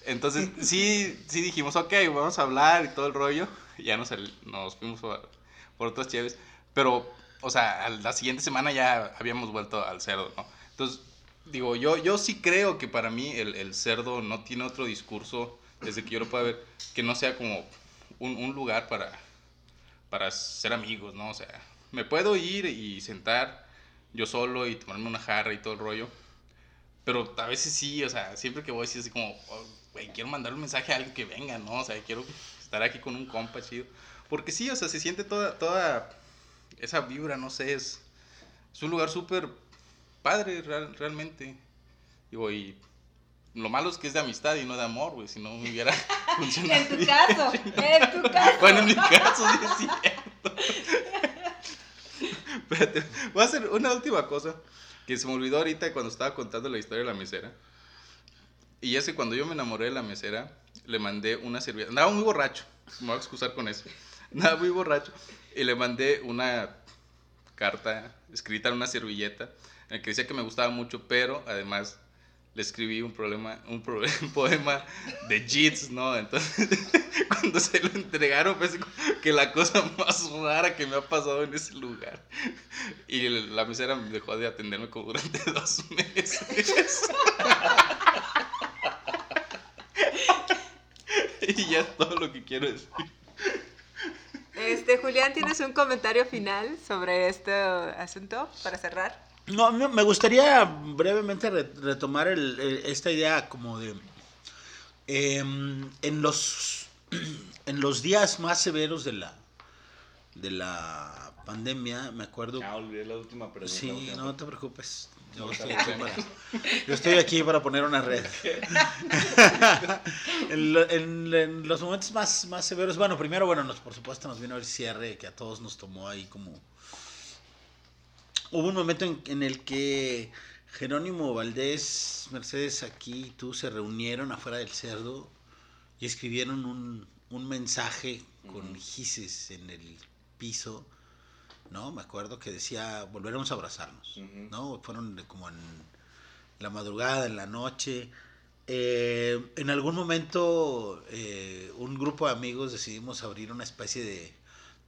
Entonces, sí, sí dijimos, ok, vamos a hablar y todo el rollo. Y ya nos, nos fuimos por, por otras cheves. Pero, o sea, a la siguiente semana ya habíamos vuelto al cerdo, ¿no? Entonces, digo, yo, yo sí creo que para mí el, el cerdo no tiene otro discurso, desde que yo lo pueda ver, que no sea como un, un lugar para, para ser amigos, ¿no? O sea, me puedo ir y sentar yo solo y tomarme una jarra y todo el rollo. Pero a veces sí, o sea, siempre que voy, sí así como, oh, güey, quiero mandar un mensaje a alguien que venga, ¿no? O sea, quiero estar aquí con un compa chido. Porque sí, o sea, se siente toda, toda esa vibra, no sé, es, es un lugar súper padre real- realmente. Digo, y lo malo es que es de amistad y no de amor, güey, si no me hubiera funcionado. En tu caso, en tu caso. Bueno, en mi caso sí es cierto. Espérate, voy a hacer una última cosa que se me olvidó ahorita cuando estaba contando la historia de la mesera. Y es que cuando yo me enamoré de la mesera, le mandé una servilleta. Andaba muy borracho, me voy a excusar con eso. Andaba muy borracho. Y le mandé una carta escrita en una servilleta en la que decía que me gustaba mucho, pero además le escribí un problema, un, pro- un poema de Jits, ¿no? Entonces, cuando se lo entregaron, como que la cosa más rara que me ha pasado en ese lugar. Y la mesera me dejó de atenderme como durante dos meses. y ya es todo lo que quiero decir. Este, Julián, ¿tienes un comentario final sobre este asunto para cerrar? No, no, me gustaría brevemente re- retomar el- el- esta idea como de em, en los en los días más severos de la de la pandemia, me acuerdo... Ah, olvidé la última pregunta. Sí, última no te preocupes. Yo estoy, aquí para, yo estoy aquí para poner una red. en, lo- en- en los momentos más, más severos, bueno, primero, bueno, nos, por supuesto nos vino el cierre que a todos nos tomó ahí como... Hubo un momento en, en el que Jerónimo Valdés, Mercedes aquí y tú se reunieron afuera del cerdo y escribieron un, un mensaje con gises en el piso, ¿no? Me acuerdo que decía, volveremos a abrazarnos. ¿no? Fueron como en la madrugada, en la noche. Eh, en algún momento, eh, un grupo de amigos decidimos abrir una especie de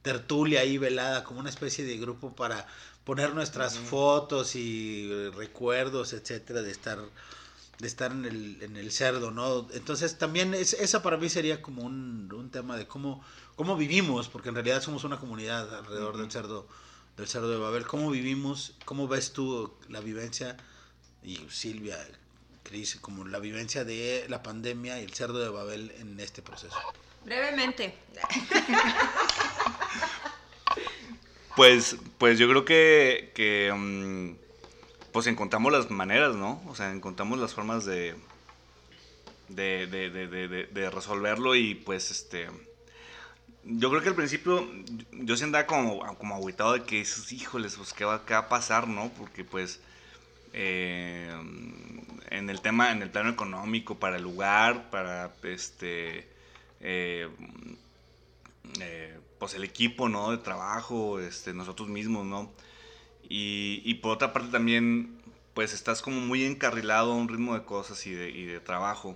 tertulia ahí velada, como una especie de grupo para poner nuestras fotos y eh, recuerdos, etcétera, de estar de estar en el, en el cerdo, ¿no? Entonces también es, esa para mí sería como un, un tema de cómo, cómo vivimos, porque en realidad somos una comunidad alrededor del cerdo, del cerdo de Babel. ¿Cómo vivimos? ¿Cómo ves tú la vivencia? Y Silvia, Cris, como la vivencia de la pandemia y el cerdo de Babel en este proceso. Brevemente. Pues, pues yo creo que, mm, pues encontramos las maneras, ¿no? O sea, encontramos las formas de, de, resolverlo y pues este... Yo creo que al principio yo sí andaba como, como agüitado de que dices, híjoles, pues qué va, qué va a pasar, ¿no? Porque pues eh, en el tema, en el plano económico, para el lugar, para este... eh, eh, pues el equipo, ¿no? De trabajo, este, nosotros mismos, ¿no? Y, y por otra parte también, pues estás como muy encarrilado a un ritmo de cosas y de, y de trabajo,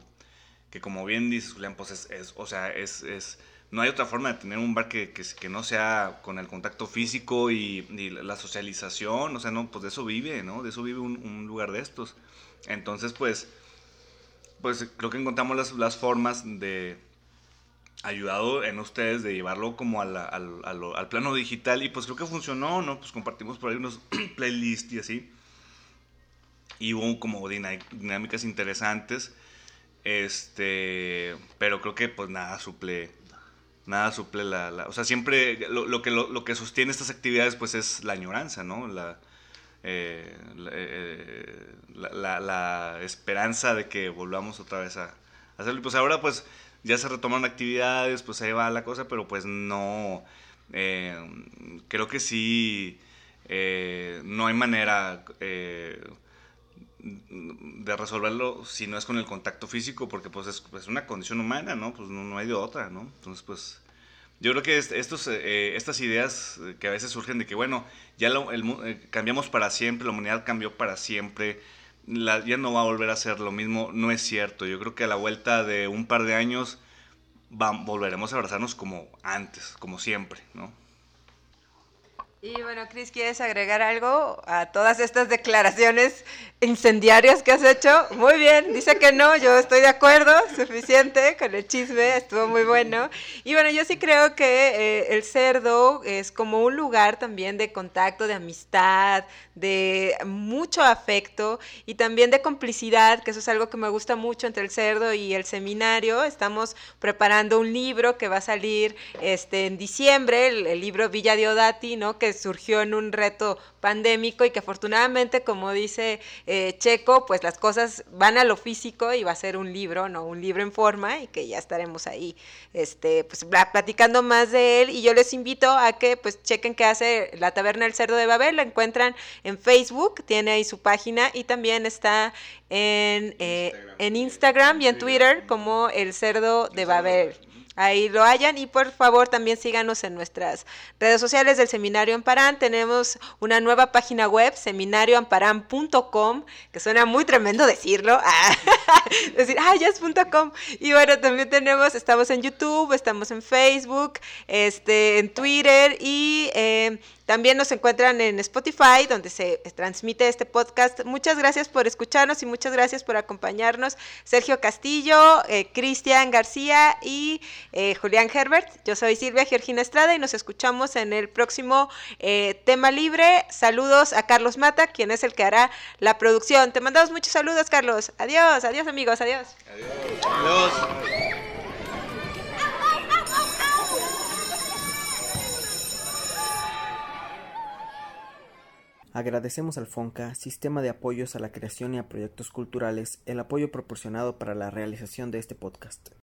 que como bien dices, Julián, pues es, es- o sea, es, es- no hay otra forma de tener un bar que, que, que no sea con el contacto físico y, la socialización, o sea, no, pues de eso vive, ¿no? De eso vive un, un lugar de estos. Entonces, pues, pues creo que encontramos las, las formas de, ayudado en ustedes de llevarlo como al, a lo- al plano digital y pues creo que funcionó, ¿no? Pues compartimos por ahí unos playlists y así. Y hubo como dinámicas interesantes. Este, pero creo que pues nada suple nada suple la, la- o sea, siempre lo, lo que lo, lo que sostiene estas actividades pues es la añoranza, ¿no? La eh, eh, la- la esperanza de que volvamos otra vez a hacerlo. Y pues ahora pues ya se retoman actividades, pues ahí va la cosa, pero pues no, eh, creo que sí, eh, no hay manera eh, de resolverlo si no es con el contacto físico, porque pues es, es una condición humana, ¿no? Pues no, no hay de otra, ¿no? Entonces pues... Yo creo que est- estos, eh, estas ideas que a veces surgen de que, bueno, ya lo- el eh, cambiamos para siempre, la humanidad cambió para siempre, la- ya no va a volver a ser lo mismo, no es cierto. Yo creo que a la vuelta de un par de años va- volveremos a abrazarnos como antes, como siempre, ¿no? Y bueno, Cris, ¿quieres agregar algo a todas estas declaraciones incendiarias que has hecho? Muy bien, dice que no, yo estoy de acuerdo, suficiente con el chisme, estuvo muy bueno. Y bueno, yo sí creo que eh, el cerdo es como un lugar también de contacto, de amistad, de mucho afecto y también de complicidad, que eso es algo que me gusta mucho entre el cerdo y el seminario. Estamos preparando un libro que va a salir este, en diciembre, el, el libro Villa Diodati, ¿no? que surgió en un reto pandémico y que afortunadamente, como dice eh, Checo, pues las cosas van a lo físico y va a ser un libro, ¿no? Un libro en forma y que ya estaremos ahí este, pues, pla- platicando más de él. Y yo les invito a que pues chequen qué hace la Taberna del Cerdo de Babel. La encuentran en Facebook, tiene ahí su página y también está en, eh, Instagram. en Instagram y en Twitter como El Cerdo de Babel. Ahí lo hayan y por favor también síganos en nuestras redes sociales del Seminario Amparán. Tenemos una nueva página web, seminarioamparan.com, que suena muy tremendo decirlo. Ah, decir, ah, ya es .com. Y bueno, también tenemos, estamos en YouTube, estamos en Facebook, este, en Twitter y eh, también nos encuentran en Spotify, donde se transmite este podcast. Muchas gracias por escucharnos y muchas gracias por acompañarnos. Sergio Castillo, eh, Cristian García y eh, Julián Herbert. Yo soy Silvia Georgina Estrada y nos escuchamos en el próximo eh, tema libre. Saludos a Carlos Mata, quien es el que hará la producción. Te mandamos muchos saludos, Carlos. Adiós, adiós amigos, adiós. Adiós. Agradecemos al FONCA, Sistema de Apoyos a la Creación y a Proyectos Culturales, el apoyo proporcionado para la realización de este podcast.